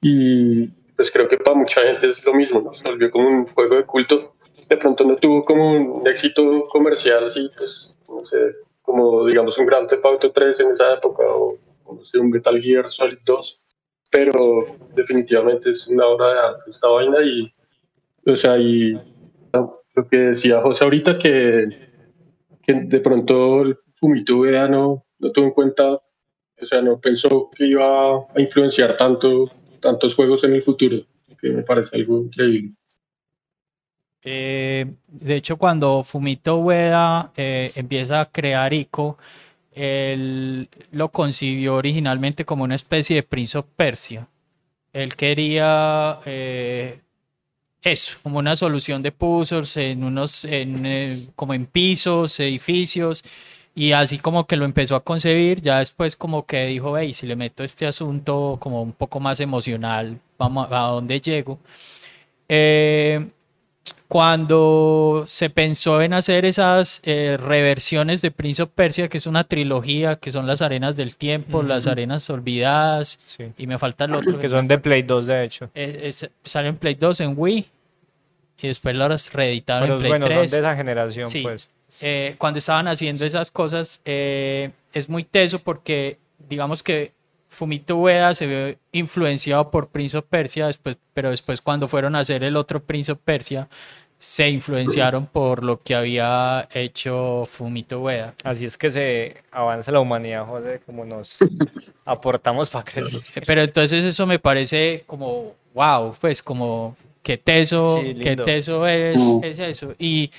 Y pues creo que para mucha gente es lo mismo, ¿no? Se volvió como un juego de culto. De pronto no tuvo como un éxito comercial, así, pues, no sé, como digamos un Grand Theft Auto 3 en esa época, o no sé, un Metal Gear Solid 2. Pero definitivamente es una obra de arte esta vaina y o sea, y lo que decía José ahorita, que, de pronto el Fumito Ueda no, no tuvo en cuenta, o sea, no pensó que iba a influenciar tanto, tantos juegos en el futuro, que me parece algo increíble. Eh, de hecho, cuando Fumito Ueda eh, empieza a crear Ico, él lo concibió originalmente como una especie de Prince Persia, Él quería eh, eso, como una solución de puzzles en unos, en, eh, como en pisos, edificios, y así como que lo empezó a concebir, ya después como que dijo, hey, si le meto este asunto como un poco más emocional, vamos a, a dónde llego. Eh, cuando se pensó en hacer esas eh, reversiones de Prince of Persia, que es una trilogía, que son las arenas del tiempo, las arenas olvidadas, Sí. y me falta el otro. Que son de Play 2, de hecho. Es- es- salió en Play 2, en Wii, y después los reeditaron Bueno, en Play bueno, son 3. de esa generación, Sí. pues. Eh, cuando estaban haciendo esas cosas, eh, es muy teso porque, digamos que Fumito Ueda se ve influenciado por Prince of Persia, después, pero después cuando fueron a hacer el otro Prince of Persia, se influenciaron por lo que había hecho Fumito Ueda. Así es que se avanza la humanidad, José, como nos aportamos para crecer. Eh, Pero entonces eso me parece como, wow, pues como qué teso, Sí, qué teso es, es eso. Y,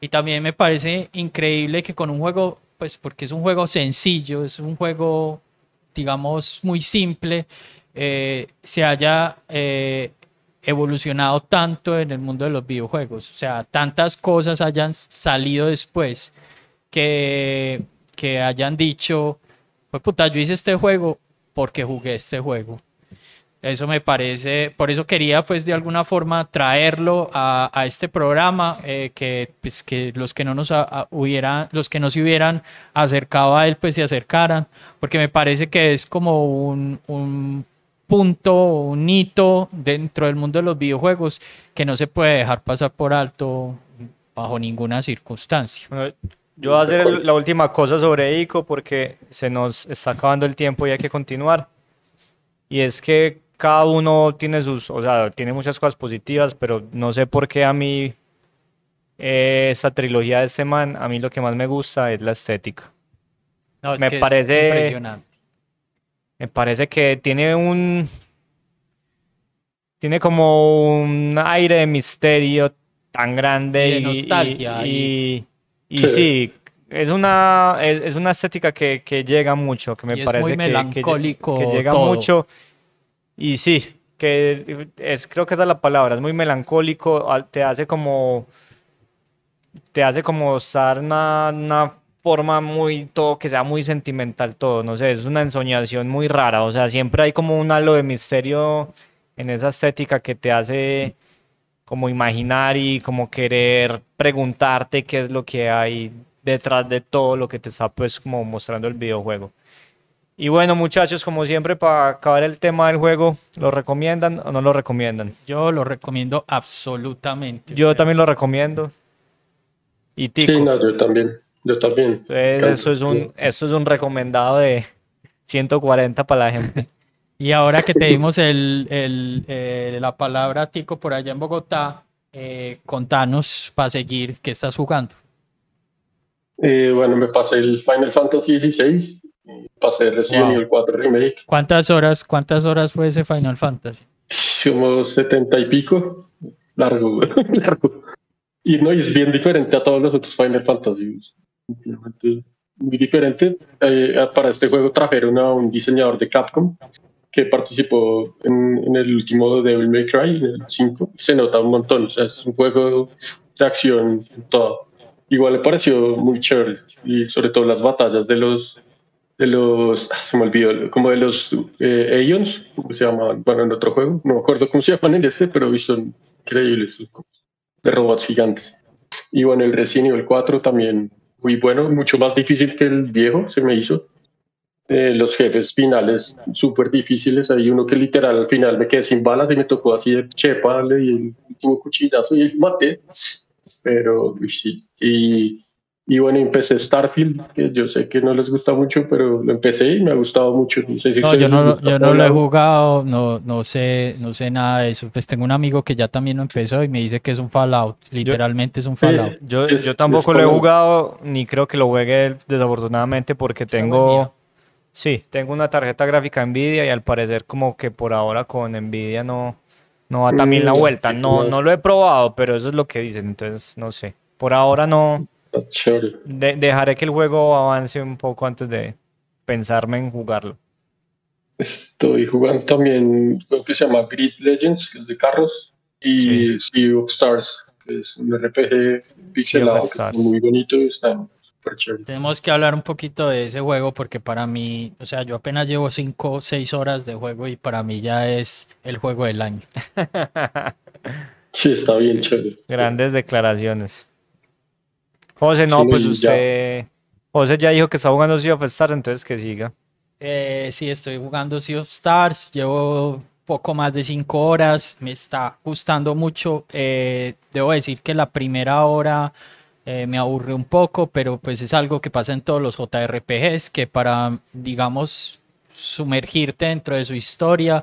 y también me parece increíble que con un juego, pues porque es un juego sencillo, es un juego, digamos, muy simple, eh, se haya eh, evolucionado tanto en el mundo de los videojuegos. O sea, tantas cosas hayan salido después que, que hayan dicho, pues puta, yo hice este juego porque jugué este juego. Eso me parece, por eso quería pues de alguna forma traerlo a, a este programa, eh, que, pues, que los que no nos a- a- hubieran, los que no se hubieran acercado a él pues se acercaran, porque me parece que es como un, un punto, un hito dentro del mundo de los videojuegos que no se puede dejar pasar por alto bajo ninguna circunstancia. Bueno, yo voy a hacer el- la última cosa sobre ICO porque se nos está acabando el tiempo y hay que continuar. Y es que cada uno tiene sus, o sea, tiene muchas cosas positivas, pero no sé por qué a mí eh, esa trilogía de este man, a mí lo que más me gusta es la estética. No, es Me que es parece- impresionante. Me parece que tiene un. Tiene como un aire de misterio tan grande Y de y, nostalgia, Y, y Sí. sí, es una, es, es una estética que, que llega mucho, que me Y es parece muy que- que, lle- melancólico que llega todo. mucho. Y sí, que es, creo que esa es la palabra, es muy melancólico, te hace como. Te hace como estar una, una forma muy, todo, que sea muy sentimental todo, no sé, es una ensoñación muy rara, o sea, siempre hay como un halo de misterio en esa estética que te hace como imaginar y como querer preguntarte qué es lo que hay detrás de todo lo que te está pues como mostrando el videojuego. Y bueno, muchachos, como siempre, para acabar el tema del juego, ¿lo recomiendan o no lo recomiendan? Yo lo recomiendo absolutamente. Yo sea, también lo recomiendo. Y Tico. Sí, no, yo también. Yo también. Entonces, eso es un, eso es un recomendado de 140 para la gente. Y ahora que te dimos el, el, eh, la palabra, Tico, por allá en Bogotá, eh, contanos para seguir qué estás jugando. Eh, bueno, me pasé el Final Fantasy XVI, pasé Resident Wow. Evil 4 Remake, ¿Cuántas horas, cuántas horas fue ese Final Fantasy? como 70 y pico, largo, largo. Y no, y es bien diferente a todos los otros Final Fantasy. Muy diferente. Eh, para este juego trajeron a un diseñador de Capcom que participó en, en el último Devil May Cry, el 5. Se nota un montón. O sea, es un juego de acción en todo. Igual me pareció muy chévere. Y sobre todo las batallas de los de los, ah, se me olvidó, como de los eh, Aeons, ¿cómo se llamaban? Bueno, en otro juego, no me acuerdo cómo se llaman en este, pero son increíbles, como de robots gigantes. Y bueno, el Resident Evil 4 también muy bueno, mucho más difícil que el viejo, se me hizo. Eh, los jefes finales súper difíciles, hay uno que literal al final me quedé sin balas y me tocó así de chepa, di el último cuchillazo y maté. Pero, uy, sí. Y, y bueno, empecé Starfield, que yo sé que no les gusta mucho, pero lo empecé y me ha gustado mucho. No sé si No, yo no, yo no lo he jugado, no, no sé, no sé nada de eso. Pues tengo un amigo que ya también lo empezó y me dice que es un Fallout, literalmente es un Fallout. Yo, Es- yo tampoco lo he jugado, ni creo que lo juegue desafortunadamente porque tengo, sí, tengo una tarjeta gráfica Nvidia y al parecer como que por ahora con Nvidia no, no va también la Mm, vuelta. No, no. no lo he probado, pero eso es lo que dicen, entonces no sé. Por ahora no, Está chévere. de- dejaré que el juego avance un poco antes de pensarme en jugarlo. Estoy jugando también lo que se llama Grid Legends, que es de carros, y Sea of Stars, que es un RPG pixelado, que está muy bonito y está súper chévere. Tenemos que hablar un poquito de ese juego porque para mí, o sea, yo apenas llevo 5 o 6 horas de juego y para mí ya es el juego del año. sí, está bien chévere. Grandes declaraciones. José, no, pues usted... José ya dijo que está jugando Sea of Stars, entonces que siga. Eh, sí, estoy jugando Sea of Stars, llevo poco más de 5 horas, me está gustando mucho. Eh, debo decir que la primera hora eh, me aburre un poco, pero pues es algo que pasa en todos los JRPGs, que para, digamos, sumergirte dentro de su historia,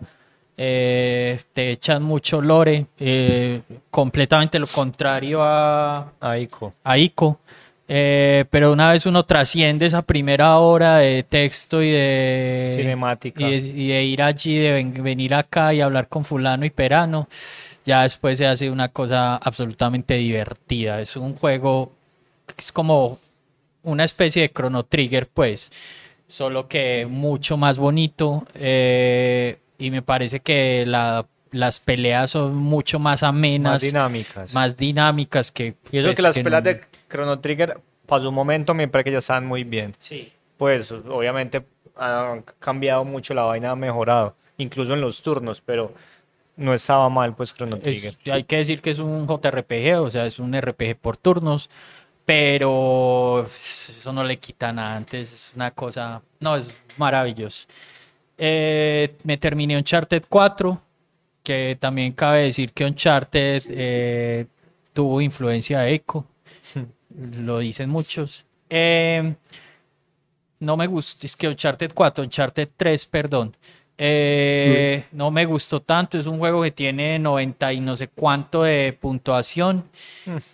te echan mucho lore, completamente lo contrario a, a Ico. A Ico. Eh, pero una vez uno trasciende esa primera hora de texto y de cinemática y de, ir allí, de venir acá y hablar con fulano y perano, ya después se hace una cosa absolutamente divertida. Es un juego, es como una especie de Chrono Trigger, pues, solo que mucho más bonito eh, y me parece que las peleas son mucho más amenas, más dinámicas, más dinámicas que y eso que pues, las peleas de Chrono Trigger pasó un momento, me parece que ya estaban muy bien. Sí. Pues obviamente ha cambiado mucho, la vaina ha mejorado, incluso en los turnos, pero no estaba mal pues Chrono Trigger. hay que decir que es un JRPG, o sea, es un RPG por turnos, pero eso no le quita nada antes, es una cosa, no, es maravilloso. Eh, me terminé Uncharted 4, que también cabe decir que Uncharted eh, tuvo influencia de Echo lo dicen muchos. Eh, no me gusta, es que Uncharted 4, Uncharted 3, perdón. Eh, no me gustó tanto, es un juego que tiene 90 y no sé cuánto de puntuación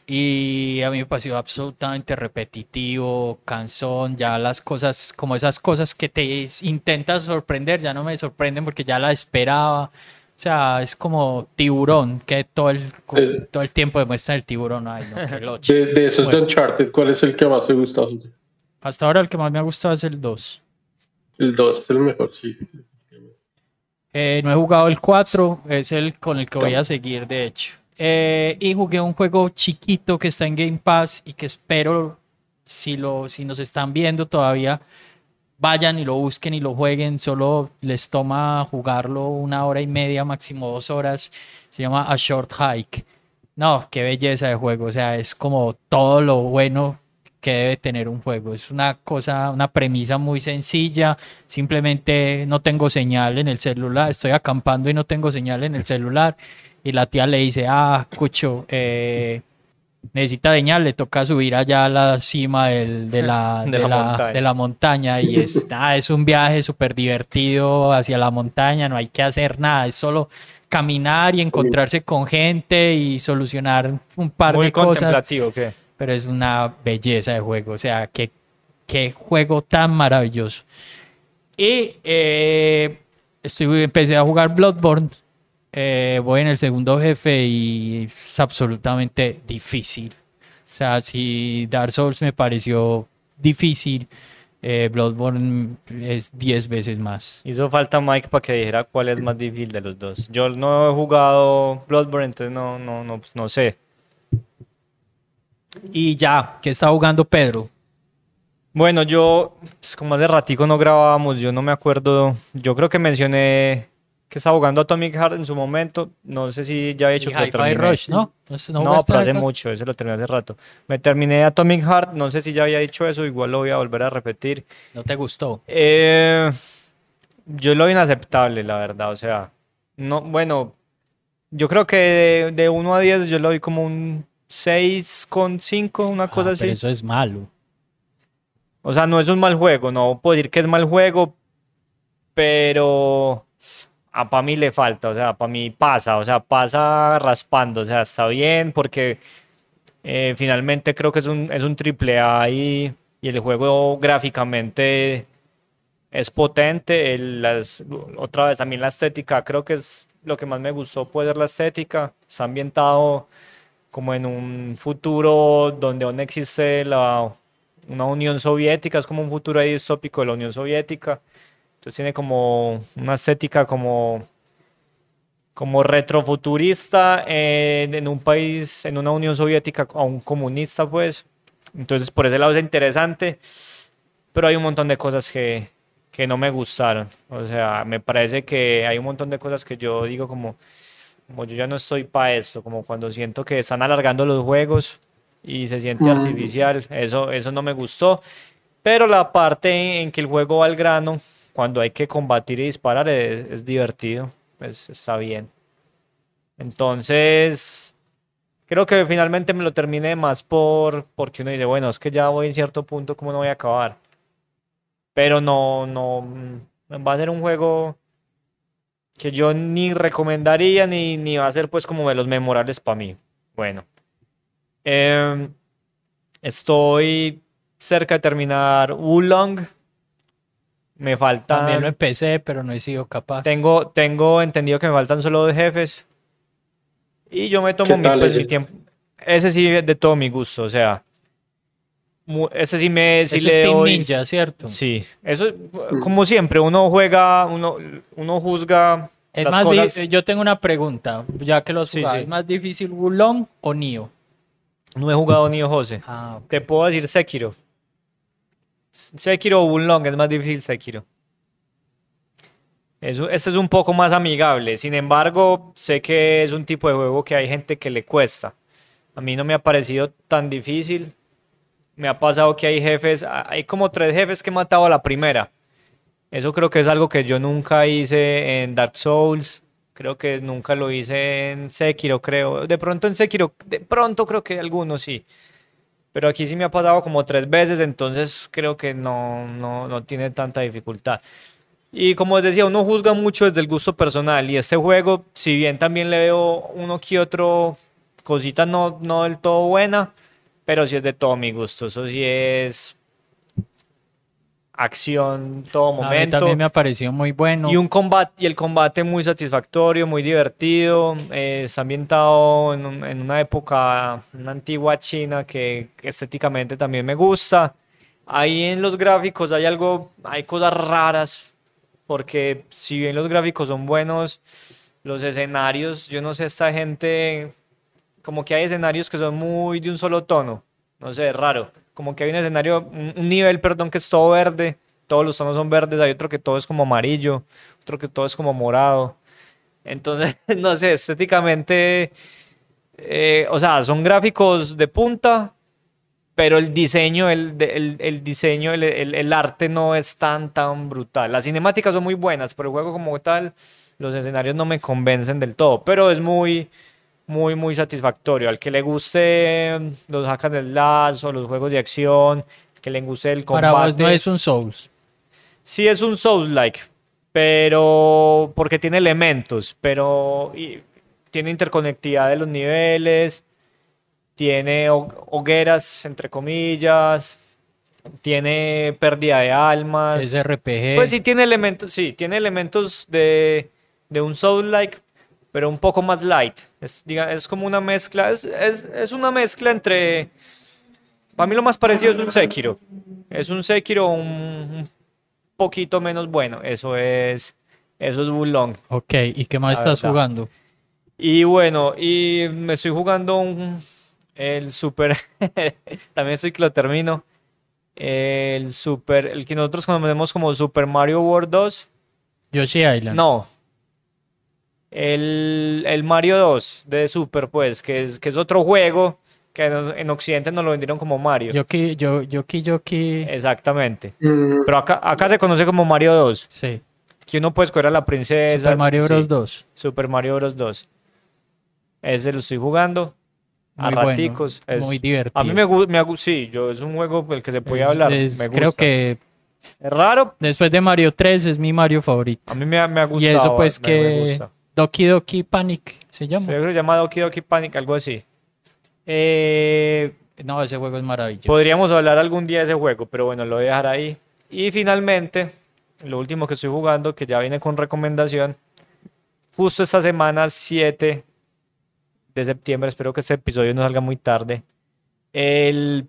y a mí me pareció absolutamente repetitivo, cansón, ya las cosas, como esas cosas que te intentas sorprender, ya no me sorprenden porque ya la esperaba. O sea, es como tiburón, que todo el, eh, todo el tiempo demuestra el tiburón. Ay, no, de, de, esos de Uncharted, ¿cuál es el que más te gusta? Hasta ahora el que más me ha gustado es el 2. El 2 es el mejor, sí. Eh, no he jugado el 4, es el con el que voy a seguir, de hecho. Eh, y jugué un juego chiquito que está en Game Pass y que espero, si, lo, si nos están viendo todavía, vayan y lo busquen y lo jueguen, solo les toma jugarlo una hora y media, máximo dos horas, se llama A Short Hike. No, qué belleza de juego, o sea, es como todo lo bueno que debe tener un juego. Es una cosa, una premisa muy sencilla, simplemente no tengo señal en el celular, estoy acampando y no tengo señal en el celular. Y la tía le dice, ah, Cucho, eh, necesita señal, le toca subir allá a la cima de, la, de, la, montaña. y es, es un viaje súper divertido hacia la montaña, no hay que hacer nada, es solo caminar y encontrarse con gente y solucionar un par de cosas. ¿qué? Pero es una belleza de juego, o sea, qué, qué juego tan maravilloso. Y eh, estoy, empecé a jugar Bloodborne eh, voy en el segundo jefe y es absolutamente difícil. O sea, si Dark Souls me pareció difícil, eh, Bloodborne es 10 veces más. Hizo falta Mike para que dijera cuál es más difícil de los dos. Yo no he jugado Bloodborne, entonces no, no, no, no sé. Y ya, ¿qué está jugando Pedro? Bueno, yo, pues, como hace ratico no grabábamos, yo no me acuerdo, yo creo que mencioné que estaba jugando Atomic Heart en su momento. No sé si ya he hecho que lo Rush, ¿no? No, no pero hace mucho, eso lo terminé hace rato. Me terminé Atomic Heart, no sé si ya había dicho eso, igual lo voy a volver a repetir. ¿No te gustó? Eh, yo lo inaceptable, la verdad, o sea, no, bueno, yo creo que de, 1 a 10 yo lo doy como un 6,5, una ah, cosa así. eso es malo. O sea, no es un mal juego, no puedo decir que es mal juego, pero a para mí le falta, o sea, para mí pasa, o sea, pasa raspando, o sea, está bien porque eh, finalmente creo que es un, es un triple A y, el juego gráficamente es potente. las, otra vez, también la estética, creo que es lo que más me gustó, puede ser la estética. Está ambientado como en un futuro donde aún existe la, una Unión Soviética, es como un futuro ahí distópico de la Unión Soviética Entonces tiene como una estética como, como retrofuturista en, en un país, en una Unión Soviética, aún comunista, pues. Entonces por ese lado es interesante, pero hay un montón de cosas que, que no me gustaron. O sea, me parece que hay un montón de cosas que yo digo como, como yo ya no estoy para esto, como cuando siento que están alargando los juegos y se siente Mm. artificial, eso, eso no me gustó. Pero la parte en que el juego va al grano, cuando hay que combatir y disparar, es, es divertido, pues está bien. Entonces, creo que finalmente me lo terminé más por porque uno dice, bueno, es que ya voy en cierto punto, ¿cómo no voy a acabar? Pero no, no, mm, va a ser un juego que yo ni recomendaría ni, ni va a ser pues como de los memorables para mí. Bueno, em, estoy cerca de terminar Wulong. Me faltan... También lo empecé, pero no he sido capaz. Tengo, tengo entendido que me faltan solo dos jefes. Y yo me tomo ¿Qué mi, pues, ese? mi tiempo. Ese sí, de todo mi gusto. O sea, ese sí me sí Eso le es Team doy- Ninja, ¿cierto? Sí, eso, como siempre, uno juega, uno, uno juzga Es las más cosas. yo tengo una pregunta, ya que Sí, jugaba, sí. ¿es más difícil Wulong o Nioh? No he jugado ni José. Ah. Te puedo decir Sekiro. Sekiro o Wulong es más difícil Sekiro. Eso, este es un poco más amigable. Sin embargo, sé que es un tipo de juego que hay gente que le cuesta. A mí no me ha parecido tan difícil. Me ha pasado que hay jefes, hay como tres jefes que he matado a la primera. Eso creo que es algo que yo nunca hice en Dark Souls. Creo que nunca lo hice en Sekiro, creo. De pronto en Sekiro, de pronto creo que algunos sí. Pero aquí sí me ha pasado como tres veces, entonces creo que no, no, no tiene tanta dificultad. Y como les decía, uno juzga mucho desde el gusto personal. Y este juego, si bien también le veo uno que otro cosita no, no del todo buena, pero sí es de todo mi gusto. Eso sí es acción todo A mí momento. también me ha parecido muy bueno. Y un combate, y el combate muy satisfactorio, muy divertido. eh, está ambientado en, un- en una época, una antigua China que estéticamente también me gusta. Ahí en los gráficos hay algo, hay cosas raras, porque si bien los gráficos son buenos, los escenarios, yo no sé, esta gente, como que hay escenarios que son muy de un solo tono. No sé, raro. Como que hay un escenario, un, nivel, perdón, que es todo verde. Todos los tonos son verdes. Hay otro que todo es como amarillo. Otro que todo es como morado. Entonces, no sé, estéticamente, eh, o sea, son gráficos de punta, pero el diseño, el, el, el diseño, el- el arte no es tan, tan brutal. Las cinemáticas son muy buenas, pero el juego como tal, los escenarios no me convencen del todo, pero es muy, muy, muy satisfactorio. Al que le guste los hack and slash o los juegos de acción, que le guste el Para combate. vos no es un Souls. Sí es un Souls-like, pero porque tiene elementos, pero y- tiene interconectividad de los niveles, tiene ho- hogueras, entre comillas, tiene pérdida de almas. Es RPG. Pues sí tiene elementos, sí, tiene elementos de, de un Souls-like, pero un poco más light. Es, diga- es como una mezcla, es, es, es una mezcla entre... Para mí lo más parecido es un Sekiro. Es un Sekiro un, un poquito menos bueno. Eso es, eso es Wulong. Ok, ¿y qué más La estás verdad. jugando? Y bueno, y me estoy jugando un, el Super, también estoy que lo termino. El Super, el que nosotros conocemos como Super Mario World 2. Yoshi Island. No. El, el Mario 2 de Super, pues, que es, que es otro juego que en, en Occidente nos lo vendieron como Mario. Yoki, yo, Yoki, Yoki. Exactamente. Mm, Pero acá, acá se conoce como Mario 2, Sí. que uno puede escoger a la princesa. Super Mario sí, Bros. 2. Super Mario Bros. 2. Ese lo estoy jugando. A Muy bueno, raticos. es- muy divertido. A mí me gusta, sí, yo, es un juego del que se puede Es- hablar. es- me creo gusta. que Es raro, después de Mario 3 es mi Mario favorito. a mí me, ha- me ha Y gustado. eso pues me- me que gusta. Doki Doki Panic se llama. Se ve que se llama Doki Doki Panic, algo así. Eh, no, ese juego es maravilloso. Podríamos hablar algún día de ese juego, pero bueno, lo voy a dejar ahí. Y finalmente, lo último que estoy jugando, que ya viene con recomendación, justo esta semana 7 de septiembre, espero que este episodio no salga muy tarde. El,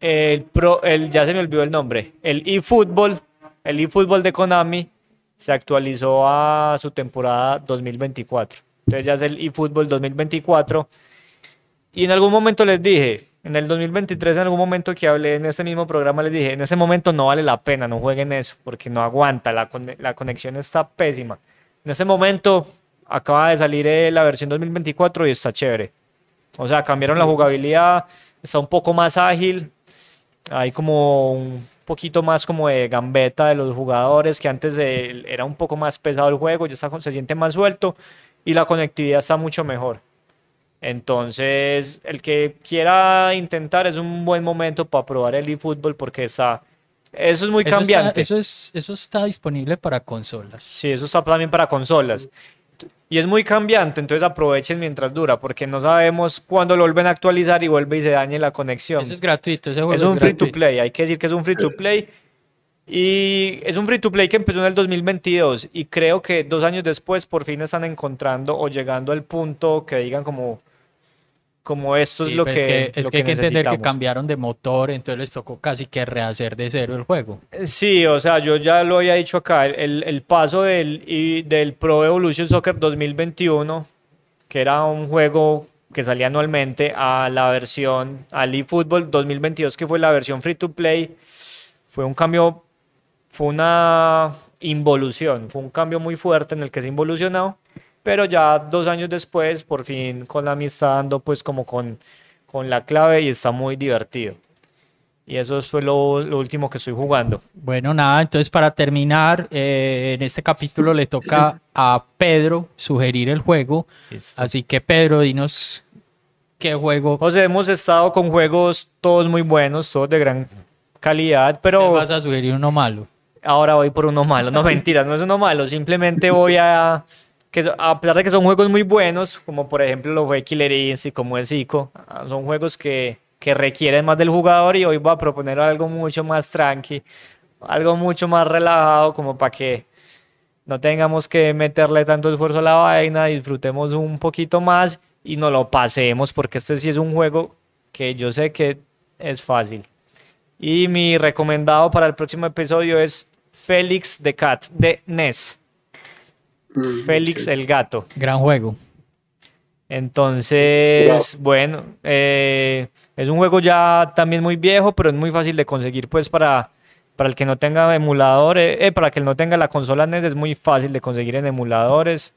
el pro, el, ya se me olvidó el nombre, el eFootball el eFootball de Konami se actualizó a su temporada 2024. Entonces ya es el eFootball 2024. Y en algún momento les dije, en el 2023, en algún momento que hablé en este mismo programa, les dije, en ese momento no vale la pena, no jueguen eso, porque no aguanta, la, la conexión está pésima. En ese momento acaba de salir eh, la versión 2024 y está chévere. O sea, cambiaron la jugabilidad, está un poco más ágil, hay como un poquito más como de gambeta de los jugadores, que antes era un poco más pesado el juego, ya está, se siente más suelto y la conectividad está mucho mejor. Entonces, el que quiera intentar es un buen momento para probar el eFootball porque está... Eso es muy cambiante. eso, es, eso está disponible para consolas. Sí, eso está también para consolas. Y es muy cambiante, entonces aprovechen mientras dura, porque no sabemos cuándo lo vuelven a actualizar y vuelve y se dañe la conexión. Eso es gratuito, ese juego es un free to play, hay que decir que es un free to play. Y es un free to play que empezó en el 2022 y creo que dos años después por fin están encontrando o llegando al punto que digan como como esto es lo pues que es que, hay que entender que cambiaron de motor, entonces les tocó casi que rehacer de cero el juego. Sí, o sea, yo ya lo había dicho acá, el, el paso del, del Pro Evolution Soccer 2021, que era un juego que salía anualmente, a la versión, al eFootball 2022, que fue la versión free to play, fue un cambio, fue una involución, fue un cambio muy fuerte en el que se involucionó pero ya dos años después, por fin Konami está dando pues como con, con la clave y está muy divertido. Y eso fue lo, lo, último que estoy jugando. Bueno, nada, entonces para terminar, eh, en este capítulo le toca a Pedro sugerir el juego. Así que Pedro, dinos qué juego. José, hemos estado con juegos todos muy buenos, todos de gran calidad, pero... ¿Te vas a sugerir uno malo? Ahora voy por uno malo. No, mentiras, no es uno malo, simplemente voy a que a pesar de que son juegos muy buenos, como por ejemplo lo fue Killer Instinct, como el Zico, ah, son juegos que, que requieren más del jugador y hoy voy a proponer algo mucho más tranqui, algo mucho más relajado como para que no tengamos que meterle tanto esfuerzo a la vaina, disfrutemos un poquito más y no lo pasemos porque este sí es un juego que yo sé que es fácil. Y mi recomendado para el próximo episodio es Félix the Cat de NES. Mm, Félix el Gato. Gran juego. Entonces, bueno, eh, es un juego ya también muy viejo, pero es muy fácil de conseguir, pues para, para el que no tenga emuladores, eh, para que no tenga la consola NES es muy fácil de conseguir en emuladores.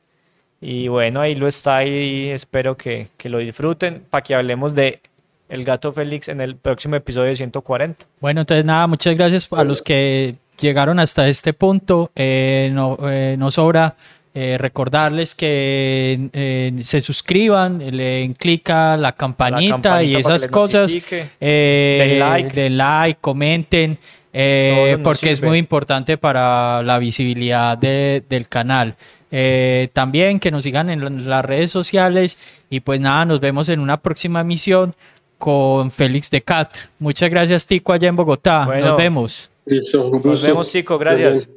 Y bueno, ahí lo está y espero que, que lo disfruten para que hablemos de El Gato Félix en el próximo episodio de 140. Bueno, entonces nada, muchas gracias a los que llegaron hasta este punto. Eh, no, no sobra eh, recordarles que eh, se suscriban, le den clic a la campanita, y esas cosas. Eh, den like. comenten, porque es muy importante para la visibilidad del canal. también que nos sigan en las redes sociales y pues nada, nos vemos en una próxima emisión con Félix de Cat. Muchas gracias Tico allá en Bogotá. nos vemos. nos vemos Tico, gracias.